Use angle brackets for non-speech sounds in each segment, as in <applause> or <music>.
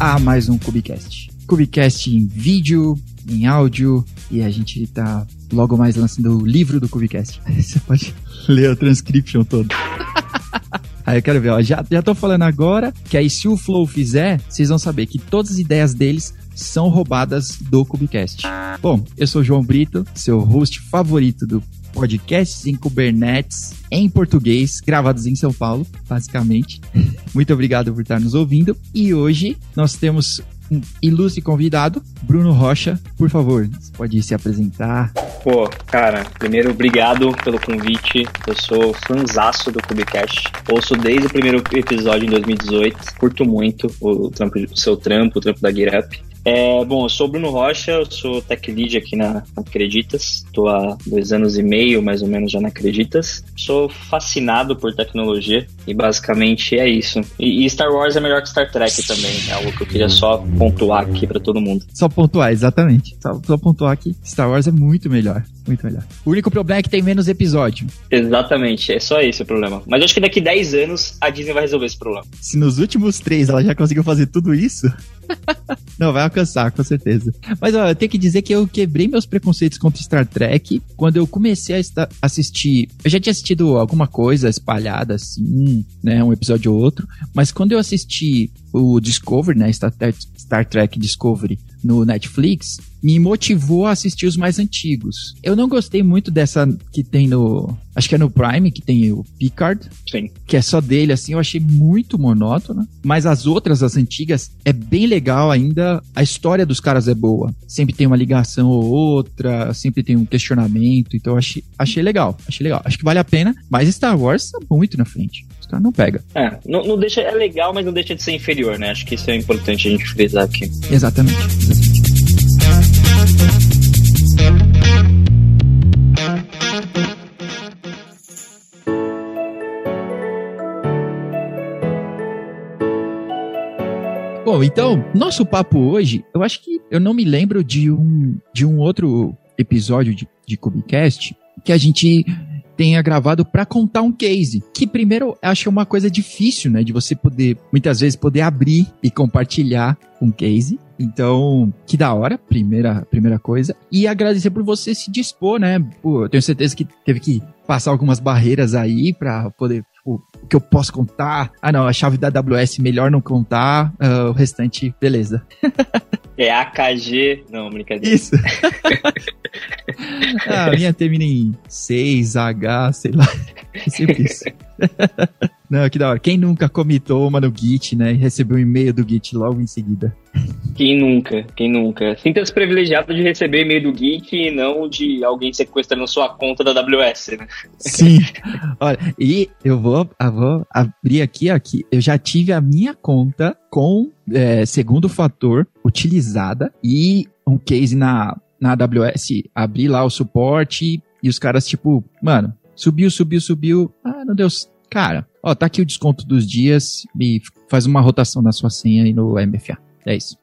A mais um Cubicast. Cubicast em vídeo, em áudio, e a gente tá logo mais lançando o livro do Cubicast. <laughs> Você pode ler a transcription toda. <laughs> Aí eu quero ver, ó, já, já tô falando agora, que aí se o Flow fizer, vocês vão saber que todas as ideias deles são roubadas do Cubicast. Bom, eu sou o João Brito, seu host favorito do podcasts em Kubernetes em português, gravados em São Paulo, basicamente. <laughs> Muito obrigado por estar nos ouvindo. E hoje nós temos um ilustre convidado, Bruno Rocha. Por favor, você pode se apresentar. Pô, cara, primeiro, obrigado pelo convite. Eu sou fanzaço do Cubicast. Ouço desde o primeiro episódio em 2018. Curto muito o, trampo, o seu trampo, o trampo da GetUp. É, bom, eu sou Bruno Rocha, eu sou tech lead aqui na Acreditas. Estou há dois anos e meio, mais ou menos, já na Acreditas. Sou fascinado por tecnologia e basicamente é isso. E, e Star Wars é melhor que Star Trek também. É algo que eu queria só pontuar aqui para todo mundo. Só pontuar, exatamente. Só, só pontuar que Star Wars é muito melhor. Muito melhor. O único problema é que tem menos episódio. Exatamente, é só esse o problema. Mas eu acho que daqui 10 anos a Disney vai resolver esse problema. Se nos últimos três ela já conseguiu fazer tudo isso, <laughs> não, vai alcançar, com certeza. Mas ó, eu tenho que dizer que eu quebrei meus preconceitos contra Star Trek quando eu comecei a assistir. Eu já tinha assistido alguma coisa espalhada assim, né? Um episódio ou outro. Mas quando eu assisti o Discovery, né? Star, Star Trek Discovery no Netflix, me motivou a assistir os mais antigos. Eu não gostei muito dessa que tem no. Acho que é no Prime, que tem o Picard. Sim. Que é só dele, assim, eu achei muito monótona. Mas as outras, as antigas, é bem legal ainda. A história dos caras é boa. Sempre tem uma ligação ou outra, sempre tem um questionamento. Então eu achei, achei legal. Achei legal. Acho que vale a pena. Mas Star Wars tá muito na frente. Os caras não pega. É, não, não deixa. É legal, mas não deixa de ser inferior, né? Acho que isso é importante a gente frisar aqui. Exatamente. Bom, então, nosso papo hoje, eu acho que eu não me lembro de um, de um outro episódio de, de Cubicast que a gente tenha gravado para contar um case. Que primeiro acho uma coisa difícil, né? De você poder, muitas vezes, poder abrir e compartilhar um case. Então, que da hora, primeira, primeira coisa. E agradecer por você se dispor, né? Eu tenho certeza que teve que passar algumas barreiras aí para poder que eu posso contar. Ah, não, a chave da AWS melhor não contar, uh, o restante, beleza. É AKG. Não, brincadeira. Isso. <laughs> ah, a minha termina em 6H, sei lá. <laughs> É sempre isso. Não, que da hora. Quem nunca comitou uma no Git, né? E recebeu um e-mail do Git logo em seguida. Quem nunca? Quem nunca? Sinta-se privilegiado de receber e-mail do Git e não de alguém sequestrando sua conta da AWS, né? Sim. <laughs> Olha, e eu vou, eu vou abrir aqui, aqui. Eu já tive a minha conta com é, segundo fator utilizada e um case na, na AWS. Abri lá o suporte e os caras, tipo, mano, subiu, subiu, subiu. Ah, não deu. Cara, ó, tá aqui o desconto dos dias e faz uma rotação na sua senha aí no MFA. É isso.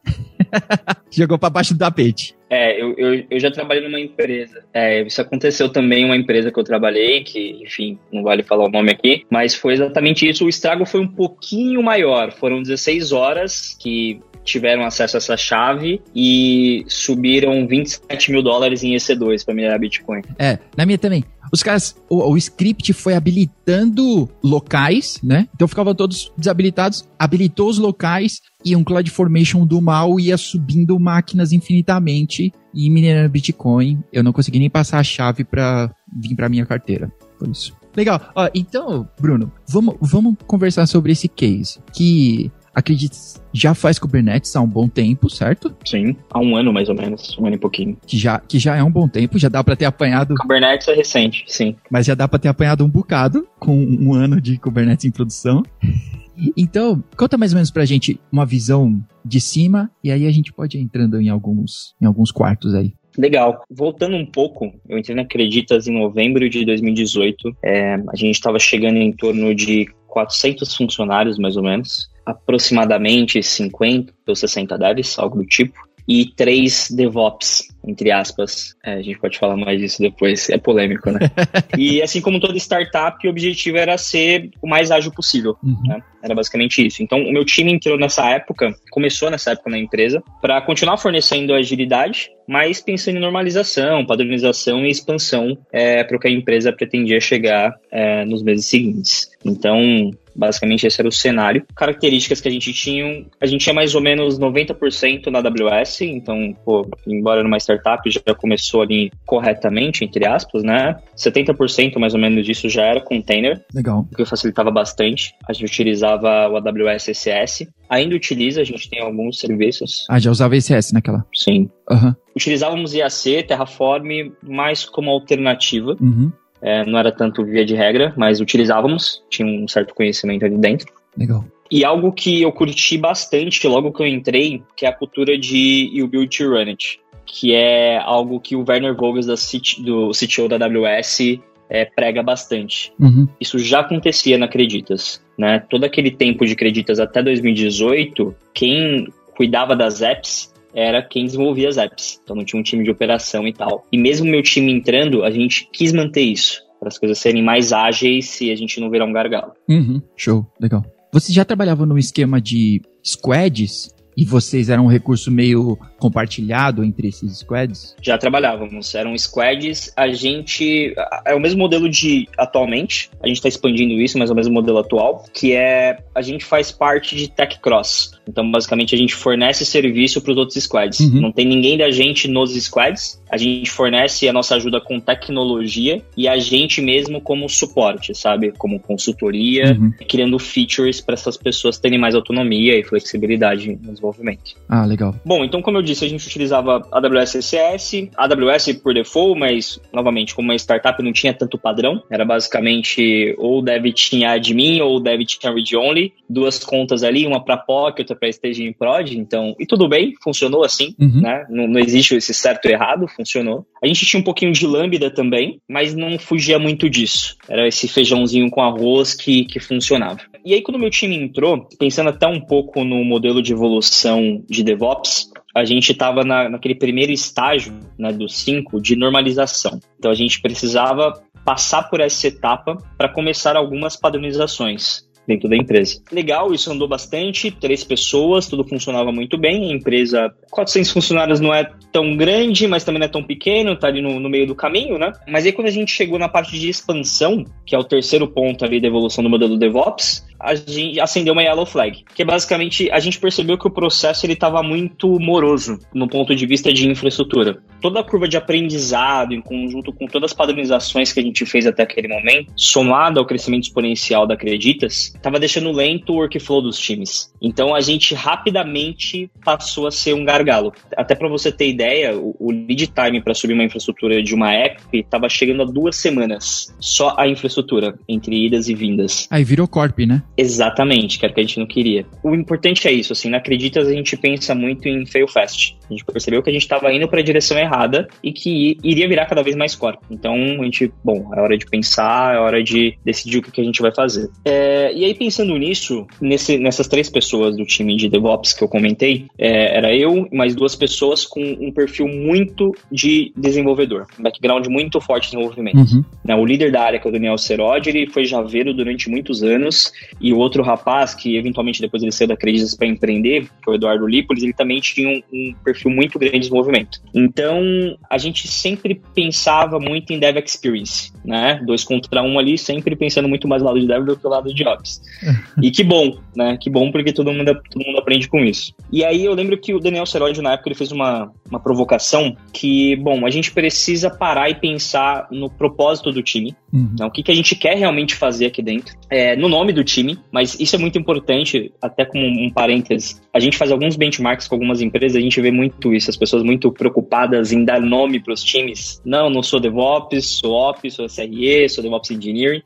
<laughs> Jogou pra baixo do tapete. É, eu, eu, eu já trabalhei numa empresa. É, isso aconteceu também em uma empresa que eu trabalhei, que, enfim, não vale falar o nome aqui, mas foi exatamente isso. O estrago foi um pouquinho maior. Foram 16 horas que tiveram acesso a essa chave e subiram 27 mil dólares em EC2 para minerar Bitcoin. É, na minha também. Os caras, o, o, script foi habilitando locais, né? Então ficavam todos desabilitados, habilitou os locais e um CloudFormation do mal ia subindo máquinas infinitamente e minerando Bitcoin. Eu não consegui nem passar a chave para vir para minha carteira. Por isso. Legal. Ó, então, Bruno, vamos, vamos conversar sobre esse case. Que acredite, já faz Kubernetes há um bom tempo, certo? Sim, há um ano mais ou menos, um ano e pouquinho. Que já, que já é um bom tempo, já dá para ter apanhado. Kubernetes é recente, sim. Mas já dá para ter apanhado um bocado com um ano de Kubernetes em produção. <laughs> Então, conta mais ou menos pra gente uma visão de cima e aí a gente pode ir entrando em alguns, em alguns quartos aí. Legal. Voltando um pouco, eu entrei na Acreditas em novembro de 2018. É, a gente estava chegando em torno de 400 funcionários, mais ou menos aproximadamente 50 ou 60 devs, algo do tipo, e três DevOps. Entre aspas. É, a gente pode falar mais disso depois, é polêmico, né? <laughs> e assim como toda startup, o objetivo era ser o mais ágil possível. Uhum. Né? Era basicamente isso. Então, o meu time entrou nessa época, começou nessa época na empresa, para continuar fornecendo agilidade, mas pensando em normalização, padronização e expansão é, para o que a empresa pretendia chegar é, nos meses seguintes. Então, Basicamente, esse era o cenário. Características que a gente tinha, a gente tinha mais ou menos 90% na AWS, então, pô, embora numa startup já começou ali corretamente, entre aspas, né? 70% mais ou menos disso já era container. Legal. O que facilitava bastante. A gente utilizava o AWS ECS. Ainda utiliza, a gente tem alguns serviços. Ah, já usava ECS naquela? Sim. Uhum. Utilizávamos IAC, Terraform, mais como alternativa. Uhum. É, não era tanto via de regra, mas utilizávamos, tinha um certo conhecimento ali dentro. Legal. E algo que eu curti bastante logo que eu entrei, que é a cultura de You Build to Run It, que é algo que o Werner Vogels da do CTO da AWS é, prega bastante. Uhum. Isso já acontecia na Creditas. Né? Todo aquele tempo de Creditas até 2018, quem cuidava das apps era quem desenvolvia as apps. Então não tinha um time de operação e tal. E mesmo meu time entrando, a gente quis manter isso, para as coisas serem mais ágeis e a gente não virar um gargalo. Uhum. Show, legal. Você já trabalhava no esquema de squads? E vocês eram um recurso meio compartilhado entre esses squads? Já trabalhávamos, eram squads. A gente. É o mesmo modelo de atualmente, a gente está expandindo isso, mas é o mesmo modelo atual, que é a gente faz parte de Tech Cross. Então, basicamente, a gente fornece serviço para os outros squads. Uhum. Não tem ninguém da gente nos squads. A gente fornece a nossa ajuda com tecnologia e a gente mesmo como suporte, sabe? Como consultoria, uhum. criando features para essas pessoas terem mais autonomia e flexibilidade no desenvolvimento. Ah, legal. Bom, então, como eu disse, a gente utilizava AWS CSS, AWS por default, mas, novamente, como uma startup não tinha tanto padrão, era basicamente ou dev tinha admin ou dev tinha read-only, duas contas ali, uma para POC, outra para staging prod, então, e tudo bem, funcionou assim, uhum. né? Não, não existe esse certo e errado, funcionou. A gente tinha um pouquinho de Lambda também, mas não fugia muito disso. Era esse feijãozinho com arroz que, que funcionava. E aí, quando meu time entrou, pensando até um pouco no modelo de evolução de DevOps, a gente estava na, naquele primeiro estágio né, do 5 de normalização. Então a gente precisava passar por essa etapa para começar algumas padronizações dentro da empresa. Legal, isso andou bastante, três pessoas, tudo funcionava muito bem. A empresa, 400 funcionários não é tão grande, mas também não é tão pequeno, tá ali no, no meio do caminho, né? Mas aí quando a gente chegou na parte de expansão, que é o terceiro ponto ali da evolução do modelo DevOps, a gente acendeu uma yellow flag, que é basicamente a gente percebeu que o processo ele estava muito moroso no ponto de vista de infraestrutura. Toda a curva de aprendizado, em conjunto com todas as padronizações que a gente fez até aquele momento, somado ao crescimento exponencial da Acreditas, estava deixando lento o workflow dos times. Então a gente rapidamente passou a ser um gargalo. Até para você ter ideia, o, o lead time para subir uma infraestrutura de uma app estava chegando a duas semanas, só a infraestrutura entre idas e vindas. Aí virou corp, né? Exatamente, que era o que a gente não queria. O importante é isso, assim, na Acreditas a gente pensa muito em fail fast. A gente percebeu que a gente estava indo para a direção errada e que iria virar cada vez mais core. Então a gente, bom, é hora de pensar, é hora de decidir o que, a gente vai fazer. É, e aí pensando nisso, nesse, nessas três pessoas do time de DevOps que eu comentei, é, era eu e mais duas pessoas com um perfil muito de desenvolvedor, um background muito forte de desenvolvimento. Uhum. Né, o líder da área, que é o Daniel Serodi, ele foi javeiro durante muitos anos e o outro rapaz, que eventualmente depois ele saiu da Creditas para empreender, que é o Eduardo Lípolis, ele também tinha um, um, perfil muito grande de desenvolvimento. Então, a gente sempre pensava muito em Dev Experience, né? Dois contra um ali, sempre pensando muito mais no lado de Dev do que no lado de Ops. <laughs> e que bom, né? Que bom, porque todo mundo, todo mundo aprende com isso. E aí eu lembro que o Daniel Seródio, na época, ele fez uma, uma provocação que, bom, a gente precisa parar e pensar no propósito do time, uhum. né? o que, que a gente quer realmente fazer aqui dentro, é, no nome do time, mas isso é muito importante, até como um parêntese. A gente faz alguns benchmarks com algumas empresas, a gente vê muito isso, as pessoas muito preocupadas em dar nome para os times. Não, não sou DevOps, sou Ops, sou SRE, sou DevOps Engineering.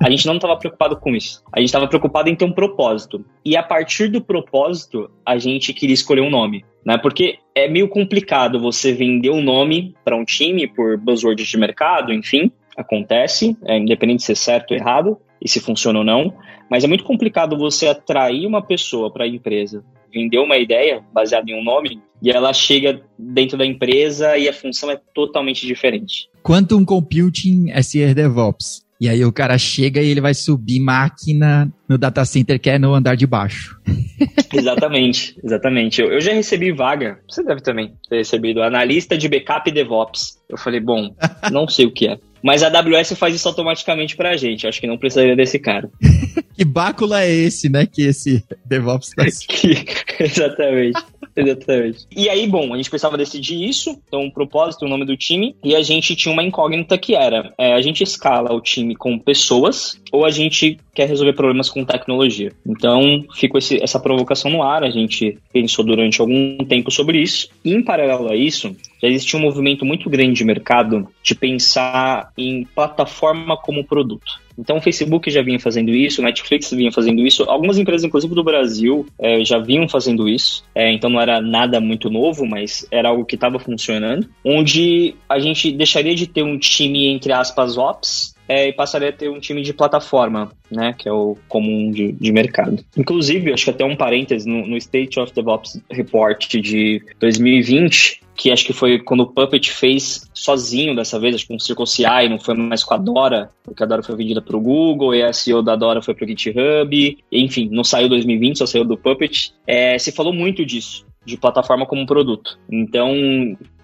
A gente não estava preocupado com isso. A gente estava preocupado em ter um propósito. E a partir do propósito, a gente queria escolher um nome. Né? Porque é meio complicado você vender um nome para um time por buzzwords de mercado, enfim, acontece, é, independente de ser certo ou errado. e se funciona ou não, mas é muito complicado você atrair uma pessoa para a empresa, vender uma ideia baseada em um nome, e ela chega dentro da empresa e a função é totalmente diferente. Quantum Computing SR DevOps. E aí o cara chega e ele vai subir máquina no data center que é no andar de baixo. <laughs> exatamente, exatamente. Eu, eu, já recebi vaga, você deve também ter recebido, analista de backup DevOps. Eu falei, bom, <laughs> não sei o que é. Mas a AWS faz isso automaticamente pra gente. Acho que não precisaria desse cara. <laughs> que bácula é esse, né? Que esse DevOps tá... <laughs> que, Exatamente. Exatamente. E aí, bom, a gente precisava decidir isso, então o um propósito, o nome do time, e a gente tinha uma incógnita que era: é, a gente escala o time com pessoas ou a gente quer resolver problemas com tecnologia? Então, ficou esse, essa provocação no ar, a gente pensou durante algum tempo sobre isso, e em paralelo a isso, já existia um movimento muito grande de mercado de pensar em plataforma como produto. Então o Facebook já vinha fazendo isso, o Netflix vinha fazendo isso, algumas empresas, inclusive do Brasil, é, já vinham fazendo isso. É, então não era nada muito novo, mas era algo que estava funcionando. Onde a gente deixaria de ter um time, entre aspas, ops, é, e passaria a ter um time de plataforma, né, que é o comum de, de mercado. Inclusive, acho que até um parênteses, no, no State of DevOps Report de 2020, que acho que foi quando o Puppet fez sozinho dessa vez, acho que com o Circle CI, não foi mais com a Dora, porque a Dora foi vendida para o Google, e a SEO da Dora foi para o GitHub, enfim, não saiu 2020, só saiu do Puppet. É, se falou muito disso, de plataforma como produto. Então,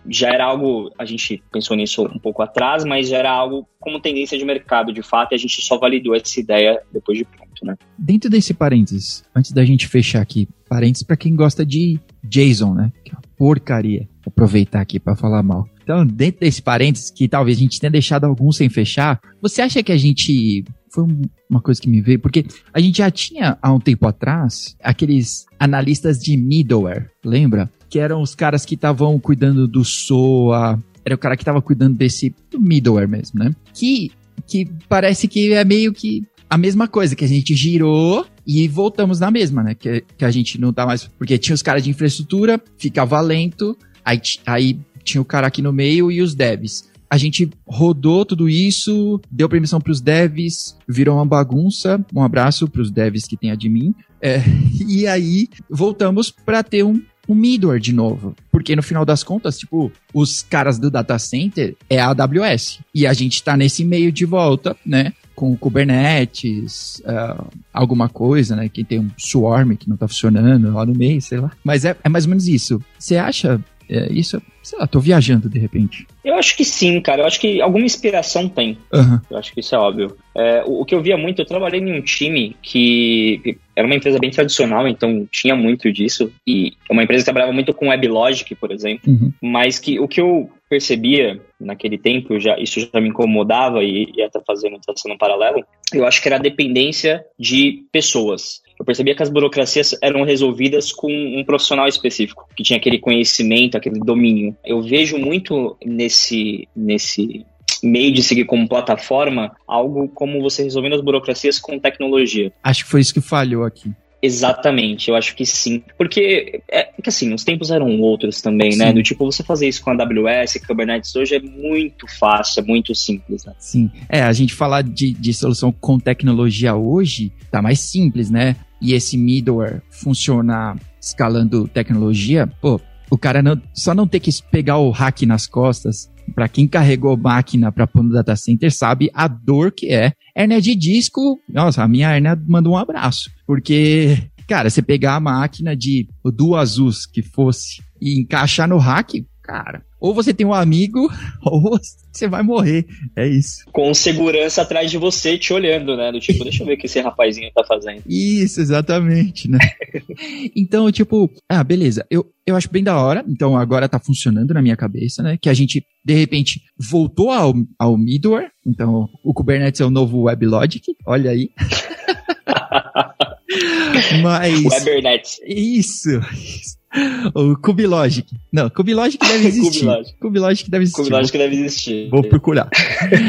já era algo, a gente pensou nisso um pouco atrás, mas já era algo como tendência de mercado, de fato, e a gente só validou essa ideia depois de pronto, né? Dentro desse parênteses, antes da gente fechar aqui, parênteses para quem gosta de JSON, né? Que é uma porcaria. Aproveitar aqui para falar mal. Então, dentro desse parênteses, que talvez a gente tenha deixado alguns sem fechar, você acha que a gente. Foi uma coisa que me veio, porque a gente já tinha há um tempo atrás aqueles analistas de middleware, lembra? Que eram os caras que estavam cuidando do SOA, era o cara que estava cuidando desse do middleware mesmo, né? Que, que parece que é meio que a mesma coisa, que a gente girou e voltamos na mesma, né? Que, que a gente não tá mais. Porque tinha os caras de infraestrutura, ficava lento, aí, aí tinha o cara aqui no meio e os devs. A gente rodou tudo isso, deu permissão para os devs, virou uma bagunça. Um abraço para os devs que tem admin. É, <laughs> e aí voltamos para ter um, um middleware de novo. Porque no final das contas, tipo, os caras do data center é a AWS. E a gente está nesse meio de volta, né? Com Kubernetes, uh, alguma coisa, né? Que tem um Swarm que não está funcionando lá no meio, sei lá. Mas é, é mais ou menos isso. Você acha é, isso, sei lá, tô viajando de repente. Eu acho que sim, cara. Eu acho que alguma inspiração tem. Uhum. Eu acho que isso é óbvio. É, o, o, que eu via muito, eu trabalhei em um time que, era uma empresa bem tradicional, então tinha muito disso. E é uma empresa que trabalhava muito com WebLogic, por exemplo. Uhum. Mas que o que eu percebia naquele tempo, já, isso já me incomodava e, e até fazendo um paralelo, eu acho que era a dependência de pessoas. Eu percebia que as burocracias eram resolvidas com um profissional específico, que tinha aquele conhecimento, aquele domínio. Eu vejo muito nesse, nesse meio de seguir como plataforma algo como você resolvendo as burocracias com tecnologia. Acho que foi isso que falhou aqui. Exatamente, eu acho que sim. Porque, é que assim, os tempos eram outros também, né? sim. né? Do tipo, você fazer isso com a AWS, Kubernetes hoje é muito fácil, é muito simples, né? Sim. É, a gente falar de, de solução com tecnologia hoje tá mais simples, né? E esse middleware funcionar escalando tecnologia, pô, o cara não, só não ter que pegar o hack nas costas. Para quem carregou máquina para pôr no data center sabe a dor que é Hernia de disco, nossa, a minha hernia mandou um abraço. Porque, cara, você pegar a máquina de duas azus que fosse e encaixar no rack, cara, ou você tem um amigo, <laughs> ou você vai morrer. É isso. Com segurança atrás de você, te olhando, né? Do tipo, deixa eu ver o que esse rapazinho tá fazendo. Isso, exatamente, né? <laughs> então, tipo, ah, beleza. Eu, eu acho bem da hora. Então, agora tá funcionando na minha cabeça, né? Que a gente, de repente, voltou ao, ao middleware. Então, o Kubernetes é o novo WebLogic. Olha aí. <laughs> Mas. Webernet. Isso, isso. O Cubilogic. Não, Cubilogic <laughs> deve existir. Cubilogic. Cubilogic deve existir. Cubilogic deve existir. Vou procurar.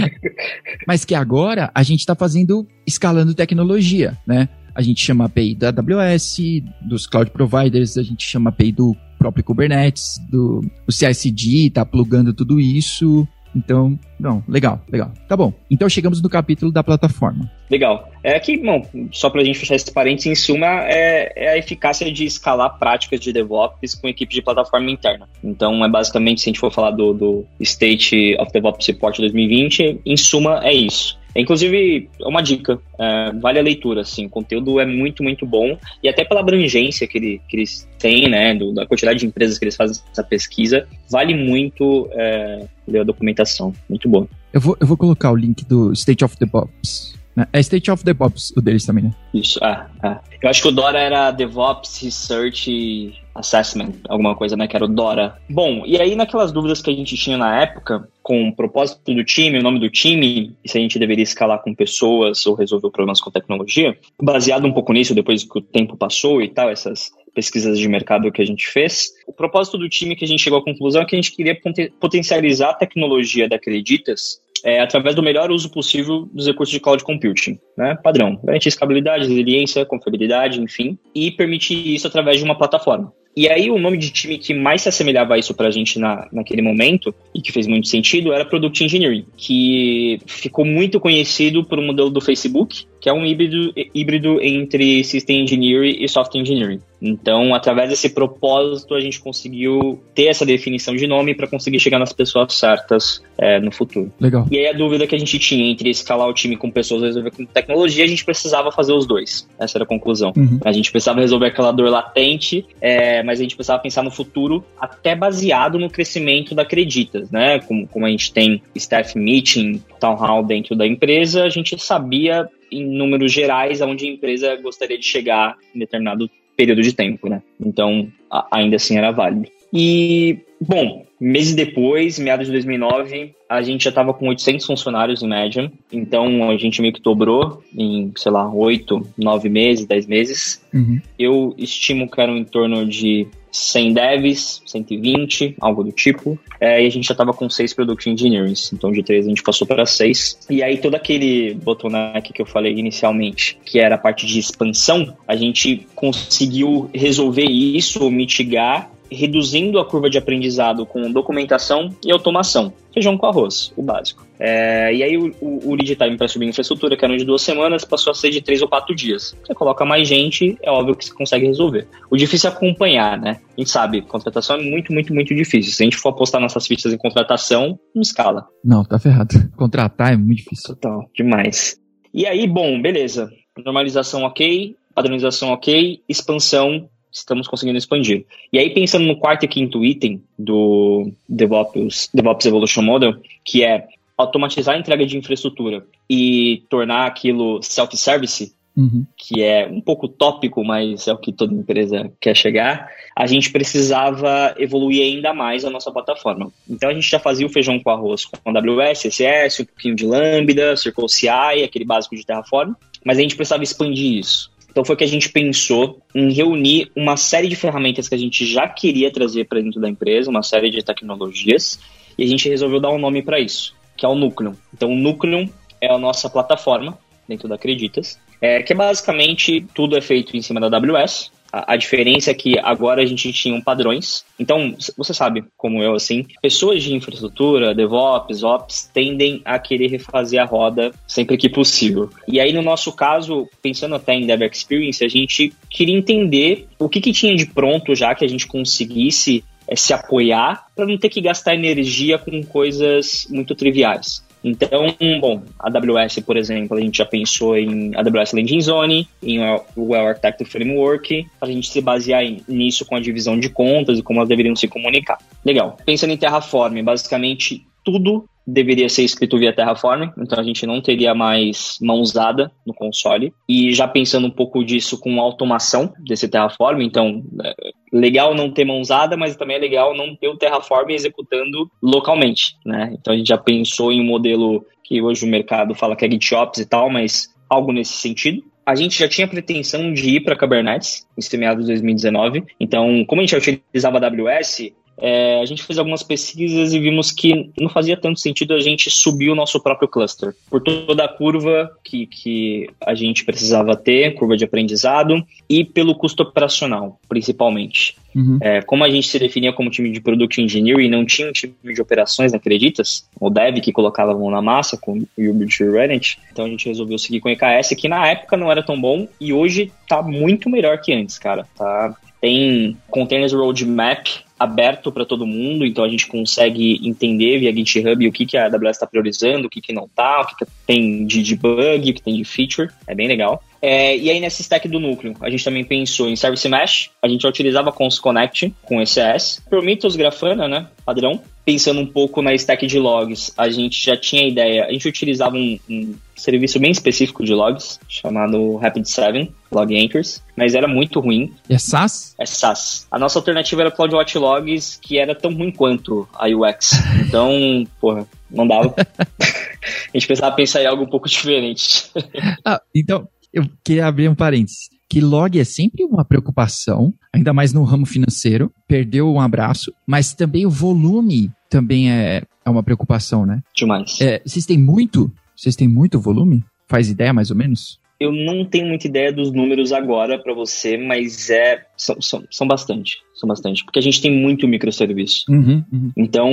<laughs> Mas que agora a gente está fazendo, escalando tecnologia, né? A gente chama API da AWS, dos cloud providers, a gente chama API do próprio Kubernetes, do o CICD, tá plugando tudo isso. Então, não, legal, legal. Tá bom. Então chegamos no capítulo da plataforma. Legal. É que, bom, só para a gente fechar esse parênteses, em suma, é, é, a eficácia de escalar práticas de DevOps com equipe de plataforma interna. Então, é basicamente, se a gente for falar do, do State of DevOps Report 2020, em suma, é isso. Inclusive, uma dica, é, vale a leitura, assim, o conteúdo é muito, muito bom, e até pela abrangência que, ele, que eles têm, né, do, da quantidade de empresas que eles fazem essa pesquisa, vale muito é, ler a documentação, muito bom. Eu vou, eu vou colocar o link do State of DevOps né? É State of DevOps o deles também, né? Isso, ah, ah. Eu acho que o Dora era DevOps Research Assessment, alguma coisa, né? Que era o Dora. Bom, e aí naquelas dúvidas que a gente tinha na época, com o propósito do time, o nome do time, e se a gente deveria escalar com pessoas ou resolver problemas com tecnologia, baseado um pouco nisso, depois que o tempo passou e tal, essas pesquisas de mercado que a gente fez, o propósito do time que a gente chegou à conclusão é que a gente queria potencializar a tecnologia da Acreditas é, através do melhor uso possível dos recursos de cloud computing, né? Padrão. Garantir escalabilidade, resiliência, confiabilidade, enfim, e permitir isso através de uma plataforma. E aí o nome de time que mais se assemelhava a isso pra gente na, naquele momento, e que fez muito sentido, era Product Engineering, que ficou muito conhecido por um modelo do Facebook, que é um híbrido, híbrido entre System Engineering e Software Engineering. Então, através desse propósito, a gente conseguiu ter essa definição de nome para conseguir chegar nas pessoas certas é, no futuro. Legal. E aí a dúvida que a gente tinha entre escalar o time com pessoas e resolver com tecnologia, a gente precisava fazer os dois. Essa era a conclusão. Uhum. A gente precisava resolver aquela dor latente, é, mas a gente precisava pensar no futuro até baseado no crescimento da Acreditas, né? Como, como a gente tem staff meeting, town hall dentro da empresa, a gente sabia em números gerais aonde a empresa gostaria de chegar em determinado período de tempo, né? Então, ainda assim era válido. E, bom, meses depois, meados de 2009, a gente já estava com 800 funcionários em média. Então, a gente meio que dobrou em, sei lá, 8, 9 meses, 10 meses. Uhum. Eu estimo que eram em torno de 100 devs, 120, algo do tipo. É, e a gente já estava com 6 Product Engineers. Então, de 3 a gente passou para 6. E aí, todo aquele bottleneck que eu falei inicialmente, que era a parte de expansão, a gente conseguiu resolver isso, mitigar reduzindo a curva de aprendizado com documentação e automação. Feijão com arroz, o básico. É, e aí o, o, o lead time para subir infraestrutura, que era de duas semanas, passou a ser de três ou quatro dias. Você coloca mais gente, é óbvio que você consegue resolver. O difícil é acompanhar, né? A gente sabe, contratação é muito, muito, muito difícil. Se a gente for apostar nossas fichas em contratação, não escala. Não, tá ferrado. <laughs> Contratar é muito difícil. Total, demais. E aí, bom, beleza. Normalização ok, padronização ok, expansão estamos conseguindo expandir. E aí, pensando no quarto e quinto item do DevOps, DevOps Evolution Model, que é automatizar a entrega de infraestrutura e tornar aquilo self-service, uhum. que é um pouco tópico, mas é o que toda empresa quer chegar, a gente precisava evoluir ainda mais a nossa plataforma. Então a gente já fazia o feijão com arroz com AWS, CSS, um pouquinho de Lambda, Circle CI, aquele básico de Terraform, mas a gente precisava expandir isso. Então foi que a gente pensou em reunir uma série de ferramentas que a gente já queria trazer para dentro da empresa, uma série de tecnologias, e a gente resolveu dar um nome para isso, que é o Nucleum. Então o Nucleum é a nossa plataforma dentro da Acreditas, é, que basicamente tudo é feito em cima da AWS, a, diferença é que agora a gente tinha padrões. Então, você sabe, como eu, assim, pessoas de infraestrutura, DevOps, Ops, tendem a querer refazer a roda sempre que possível. E aí, no nosso caso, pensando até em Dev Experience, a gente queria entender o que, que tinha de pronto já que a gente conseguisse é, se apoiar para não ter que gastar energia com coisas muito triviais. Então, bom, a AWS, por exemplo, a gente já pensou em AWS Landing Zone, em o Well Architected Framework, para a gente se basear nisso com a divisão de contas e como elas deveriam se comunicar. Legal. Pensando em Terraform, basicamente tudo deveria ser escrito via Terraform, então a gente não teria mais mão usada no console. E já pensando um pouco disso com automação desse Terraform, então é legal não ter mão usada, mas também é legal não ter o Terraform executando localmente, né? Então a gente já pensou em um modelo que hoje o mercado fala que é GitOps e tal, mas algo nesse sentido. A gente já tinha pretensão de ir para Kubernetes em meados de 2019. Então, como a gente já utilizava AWS, é, a gente fez algumas pesquisas e vimos que não fazia tanto sentido a gente subir o nosso próprio cluster. Por toda a curva que, que a gente precisava ter, curva de aprendizado, e pelo custo operacional, principalmente. Uhum. É, como a gente se definia como time de Product Engineering e não tinha um time de operações, acreditas? O dev que colocava a mão na massa com o Hubert Reddit. Então a gente resolveu seguir com o EKS, que na época não era tão bom e hoje tá muito melhor que antes, cara. Tá, tem Containers Roadmap aberto para todo mundo, então a gente consegue entender via GitHub o que, que a AWS está priorizando, o que, que não está, o que, que tem de debug, o que tem de feature, é bem legal. É, e aí nesse stack do núcleo, a gente também pensou em Service Mesh, a gente já utilizava Cons Connect com ECS, Prometheus Grafana, né, padrão. Pensando um pouco na stack de logs, a gente já tinha ideia, a gente utilizava um, um serviço bem específico de logs, chamado Rapid7, Log Anchors, mas era muito ruim. É SaaS? É SaaS. A nossa alternativa era CloudWatch Logs, que era tão ruim quanto a UX. <laughs> Então, porra, não dava. <laughs> a gente precisava pensar em algo um pouco diferente. ah, então, eu queria abrir um parênteses. Que log é sempre uma preocupação, ainda mais no ramo financeiro. Perdeu um abraço, mas também o volume também é, é uma preocupação, né? Demais. É, vocês têm muito? Vocês têm muito volume? Faz ideia mais ou menos? Eu não tenho muita ideia dos números agora para você, mas é são, são, são bastante, são bastante, porque a gente tem muito microserviço. Uhum, uhum. Então,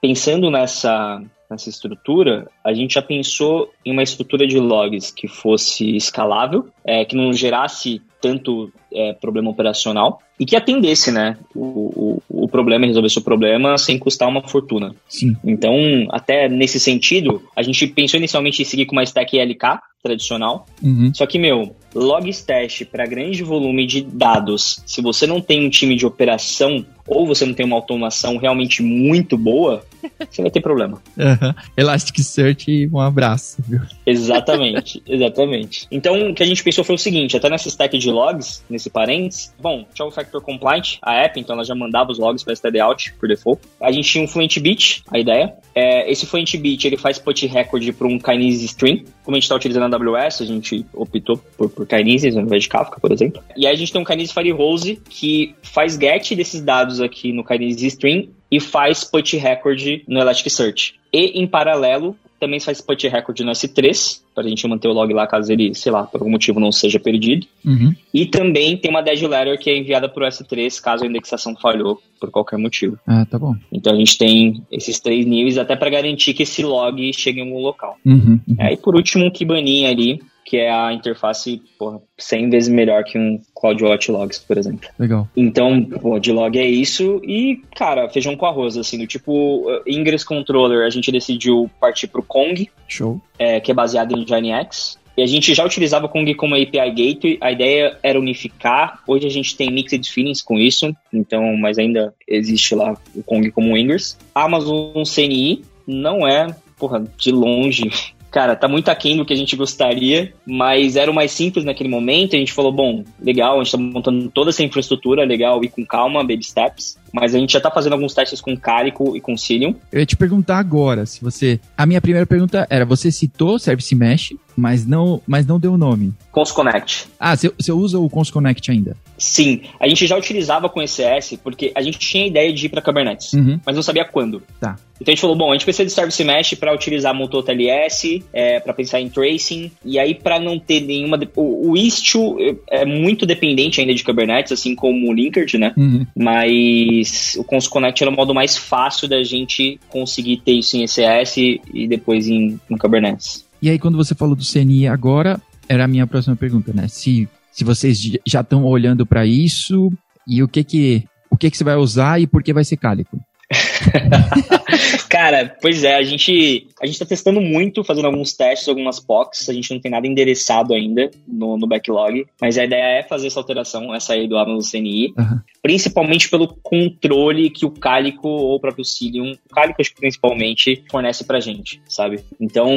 pensando nessa nessa estrutura, a gente já pensou em uma estrutura de logs que fosse escalável, é, que não gerasse tanto é, problema operacional e que atendesse, né, o, o, o problema e resolvesse o problema sem custar uma fortuna. Sim. Então, até nesse sentido, a gente pensou inicialmente em seguir com uma stack LK tradicional, uhum. só que, meu, logs teste para grande volume de dados, se você não tem um time de operação ou você não tem uma automação realmente muito boa, <laughs> você vai ter problema. Uhum. Elasticsearch, um abraço. Viu? Exatamente, <laughs> exatamente. Então, o que a gente pensou foi o seguinte, até nessa stack de logs, nesse parênteses, bom, tinha o Factor Compliant, a app, então ela já mandava os logs para std out por default. A gente tinha um Fluent Beat, a ideia. É, esse Fluent Beat, ele faz put record para um Kinesis Stream. Como a gente está utilizando a AWS, a gente optou por, por Kinesis ao invés de Kafka, por exemplo. E aí a gente tem um Kinesis Firehose que faz get desses dados aqui no Kinesis Stream e faz put record no Elasticsearch. E, em paralelo, também faz put record no S3, para a gente manter o log lá caso ele, sei lá, por algum motivo não seja perdido. Uhum. E também tem uma dead letter que é enviada para o S3 caso a indexação falhou por qualquer motivo. Ah, tá bom. Então a gente tem esses três níveis até para garantir que esse log chegue em algum local. Uhum, uhum. É, e por último, um Kibaninha ali, que é a interface porra, 100 vezes melhor que um CloudWatch Logs, por exemplo. Legal. Então, o de log é isso e, cara, feijão com arroz, assim, do tipo uh, Ingress Controller, a gente decidiu partir pro Kong. Show. É, que é baseado em Nginx. E a gente já utilizava o Kong como API Gateway, a ideia era unificar. Hoje a gente tem mixed feelings com isso, então, mas ainda existe lá o Kong como Ingress. Amazon CNI não é, porra, de longe cara, tá muito aquém do que a gente gostaria, mas era o mais simples naquele momento. A gente falou, bom, legal, a gente tá montando toda essa infraestrutura, legal, e com calma, baby steps. Mas a gente já tá fazendo alguns testes com Calico e com Cilium. Eu ia te perguntar agora, se você... A minha primeira pergunta era, você citou Service Mesh, mas não, mas não deu o nome. ConsConnect. Ah, você, usa o ConsConnect ainda? Sim, a gente já utilizava com ECS porque a gente tinha ideia de ir para Kubernetes, uhum. mas não sabia quando. Tá. Então a gente falou, bom, a gente precisa de Service Mesh para utilizar Multot LS, é, para pensar em tracing, e aí para não ter nenhuma... O, o Istio é muito dependente ainda de Kubernetes, assim como o Linkerd, né? Uhum. Mas o ConsConnect era o modo mais fácil da gente conseguir ter isso em ECS e depois em, em Kubernetes. E aí quando você falou do CNI agora, era a minha próxima pergunta, né? Se se vocês já estão olhando para isso e o que que o que que você vai usar e por que vai ser cálico. <laughs> <laughs> Cara, pois é, a gente a gente tá testando muito, fazendo alguns testes, algumas POCs, a gente não tem nada endereçado ainda no, no backlog, mas a ideia é fazer essa alteração, essa aí do Amazon CNI, uhum. principalmente pelo controle que o Calico ou o próprio Cilium, o Calico principalmente, fornece pra gente, sabe? Então,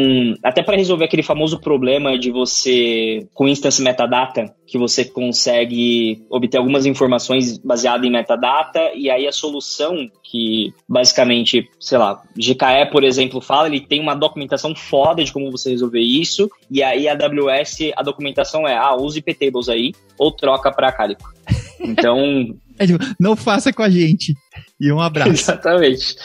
até para resolver aquele famoso problema de você, com instance metadata, que você consegue obter algumas informações baseadas em metadata, e aí a solução que basicamente, sei lá, GKE, por exemplo, fala, ele tem uma documentação foda de como você resolver isso, e aí a AWS, a documentação é, ah, use IPTables aí, ou troca para Calico. Então... <laughs> é, tipo, não faça com a gente. e um abraço. <laughs> Exatamente.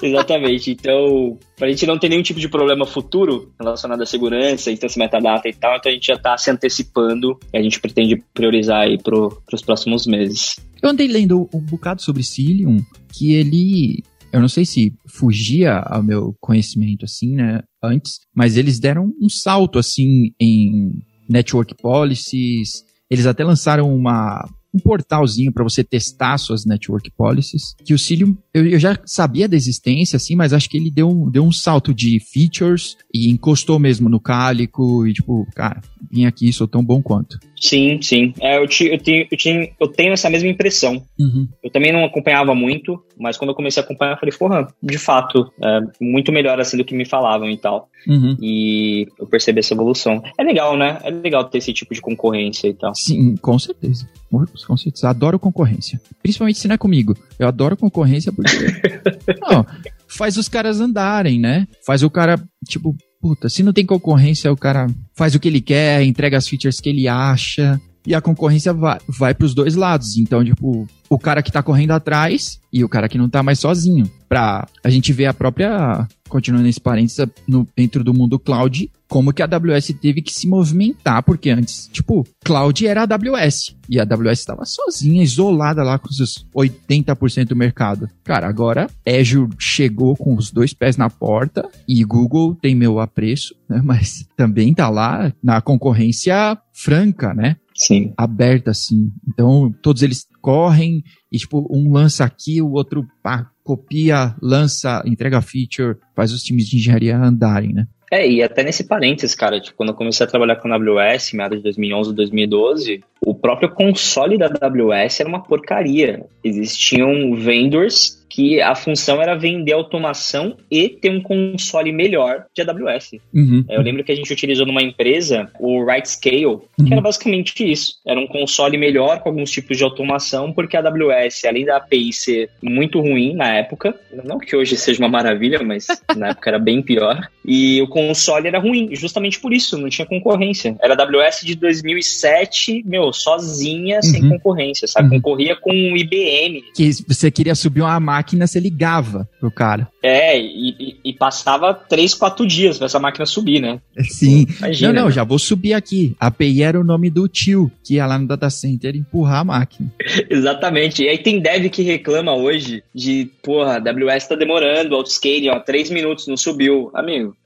Exatamente. Então, para a gente não ter nenhum tipo de problema futuro relacionado à segurança, então esse metadata e tal, então a gente já está se antecipando e a gente pretende priorizar aí para os próximos meses. Eu andei lendo um bocado sobre Cilium, que ele eu não sei se fugia ao meu conhecimento assim, né, antes, mas eles deram um salto assim em network policies. Eles até lançaram uma um portalzinho para você testar suas network policies. Que o Cilium, eu, eu, já sabia da existência, assim, mas acho que ele deu um, deu um salto de features e encostou mesmo no cálico e tipo, cara, vim aqui, sou tão bom quanto. Sim, sim. É, eu, te, eu, tenho, eu, tenho, eu tenho essa mesma impressão. Uhum. Eu também não acompanhava muito, mas quando eu comecei a acompanhar, eu falei, porra, de fato, é muito melhor assim do que me falavam e tal. Uhum. E eu percebi essa evolução. É legal, né? É legal ter esse tipo de concorrência e tal. Sim, com certeza. Com certeza. Adoro concorrência. Principalmente se não é comigo. Eu adoro concorrência porque. <laughs> não, faz os caras andarem, né? Faz o cara, tipo, puta, se não tem concorrência, o cara faz o que ele quer, entrega as features que ele acha. E a concorrência vai, vai para os dois lados. Então, tipo, o cara que tá correndo atrás e o cara que não tá mais sozinho. Pra a gente ver a própria, continuando esse parênteses, no, dentro do mundo cloud, como que a AWS teve que se movimentar, porque antes, tipo, cloud era a AWS. E a AWS estava sozinha, isolada lá com seus 80% do mercado. Cara, agora Azure chegou com os dois pés na porta e Google tem meu apreço, né? <laughs> Mas também tá lá na concorrência franca, né? Sim. Aberta, assim. Então, todos eles correm e, tipo, um lança aqui, o outro pá, copia, lança, entrega feature, faz os times de engenharia andarem, né? É, e até nesse parênteses, cara, tipo, quando eu comecei a trabalhar com a AWS, meados de 2011, 2012, o próprio console da AWS era uma porcaria. Existiam vendors que a função era vender automação e ter um console melhor de AWS. Uhum. Eu lembro que a gente utilizou numa empresa o Right Scale, uhum. que era basicamente isso. Era um console melhor com alguns tipos de automação, porque a AWS, além da API ser muito ruim na época, não que hoje seja uma maravilha, mas <laughs> na época era bem pior, e o console era ruim, justamente por isso, não tinha concorrência. Era a AWS de 2007, meu, sozinha, uhum. sem concorrência, sabe? Uhum. Concorria com o IBM. Que você queria subir uma máquina máquina você ligava pro cara. É, e, e, passava três, quatro dias pra essa máquina subir, né? Sim. Imagina, não, não, né? já vou subir aqui. A API era o nome do tio que ia lá no data center empurrar a máquina. <laughs> Exatamente. E aí tem dev que reclama hoje de, porra, a AWS tá demorando, autoscaling, ó, três minutos, não subiu. Amigo,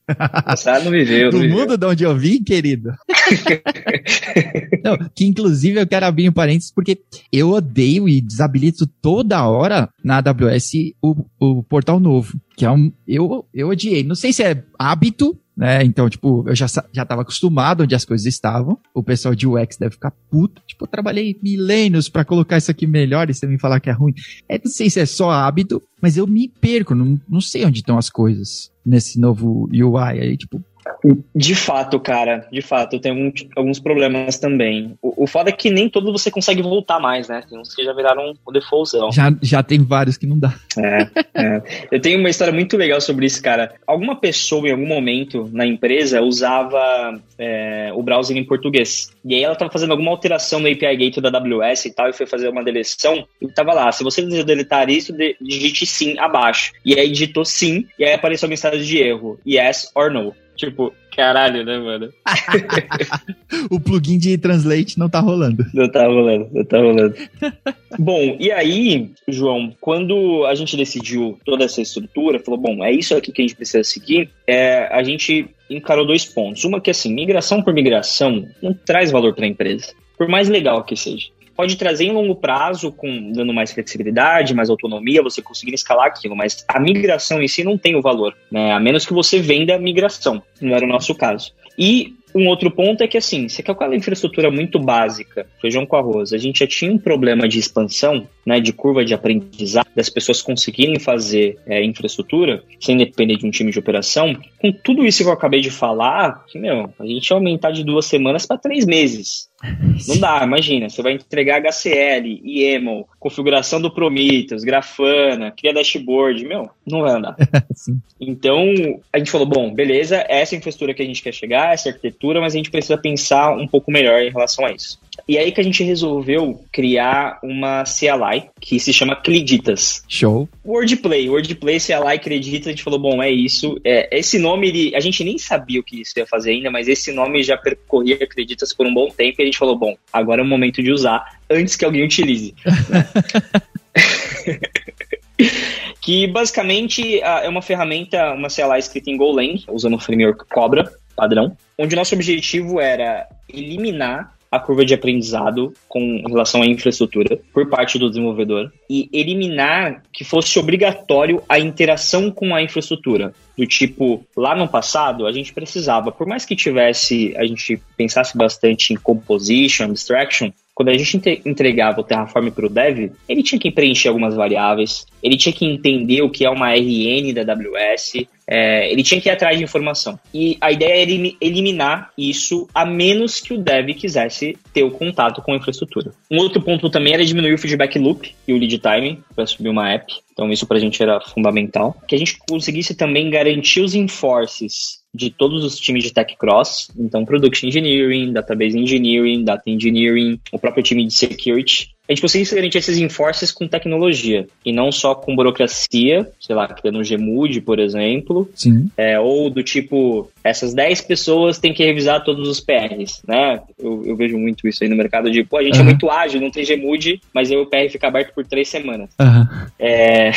você não viveu. Não mundo de onde eu vim, querido. <laughs> não, que inclusive eu quero abrir um parênteses porque eu odeio e desabilito toda hora na AWS o, o portal novo. Que é um. Eu, eu odiei. Não sei se é hábito né? Então, tipo, eu já, já tava acostumado onde as coisas estavam. O pessoal de UX deve ficar puto. Tipo, eu trabalhei milênios para colocar isso aqui melhor e você me falar que é ruim. É, não sei se é só hábito, mas eu me perco, não, não sei onde estão as coisas nesse novo UI. Aí, tipo, de fato, cara, de fato, eu tenho alguns, problemas também. O, o foda é que nem todos você consegue voltar mais, né? Tem uns que já viraram o defaultzão. Já, já tem vários que não dá. É, é. Eu tenho uma história muito legal sobre isso, cara. Alguma pessoa em algum momento na empresa usava é, o browser em português. E aí ela tava fazendo alguma alteração no API Gate da AWS e tal, e foi fazer uma deleção, e tava lá, se você deseja deletar isso, digite sim abaixo. E aí digitou sim, e aí apareceu a mensagem de erro, yes or no. Tipo, caralho, né, mano? <laughs> o plugin de Translate não tá rolando. Não tá rolando, não tá rolando. <laughs> bom, e aí, João, quando a gente decidiu toda essa estrutura, falou, bom, é isso aqui que a gente precisa seguir, é, a gente encarou dois pontos. Uma que, assim, migração por migração não traz valor para a empresa. Por mais legal que seja pode trazer em longo prazo, com dando mais flexibilidade, mais autonomia, você conseguir escalar aquilo, mas a migração em si não tem o valor, né? A menos que você venda a migração, não era o nosso caso. E um outro ponto é que, assim, quer aquela infraestrutura muito básica, feijão com arroz, a gente já tinha um problema de expansão, né, de curva de aprendizado, das pessoas conseguirem fazer é, infraestrutura sem depender de um time de operação. Com tudo isso que eu acabei de falar, que, meu, a gente ia aumentar de duas semanas para três meses. Não dá, imagina, você vai entregar HCL, YAML, configuração do Prometheus, Grafana, cria dashboard, meu, não vai andar. <laughs> então, a gente falou, bom, beleza, essa infraestrutura que a gente quer chegar, essa arquitetura, mas a gente precisa pensar um pouco melhor em relação a isso. E aí que a gente resolveu criar uma CLI que se chama Creditas. Show. Wordplay, Wordplay, CLI, Creditas, a gente falou, bom, é isso. É, esse nome, ele, a gente nem sabia o que isso ia fazer ainda, mas esse nome já percorria Creditas por um bom tempo e a gente falou, bom, agora é o momento de usar antes que alguém utilize. <laughs> que basicamente é uma ferramenta, uma CLI escrita em Golang, usando o framework Cobra padrão, onde nosso objetivo era eliminar a curva de aprendizado com relação à infraestrutura por parte do desenvolvedor e eliminar que fosse obrigatório a interação com a infraestrutura. Do tipo, lá no passado, a gente precisava, por mais que tivesse, a gente pensasse bastante em composition, abstraction, quando a gente entregava o Terraform para o dev, ele tinha que preencher algumas variáveis, ele tinha que entender o que é uma RN da AWS, é, ele tinha que ir atrás de informação. E a ideia era eliminar isso, a menos que o dev quisesse ter o contato com a infraestrutura. Um outro ponto também era diminuir o feedback loop e o lead time para subir uma app. Então isso para a gente era fundamental. Que a gente conseguisse também garantir os enforces de todos os times de tech cross, então production engineering, database engineering, data engineering, o próprio time de security, a gente conseguisse garantir esses enforces com tecnologia e não só com burocracia, sei lá, criando um Gmood, por exemplo, Sim. É, ou do tipo, essas 10 pessoas têm que revisar todos os PRs, né? Eu, eu vejo muito isso aí no mercado de, pô, a gente uhum. é muito ágil, não tem Gmood, mas aí o PR fica aberto por três semanas. Uhum. É...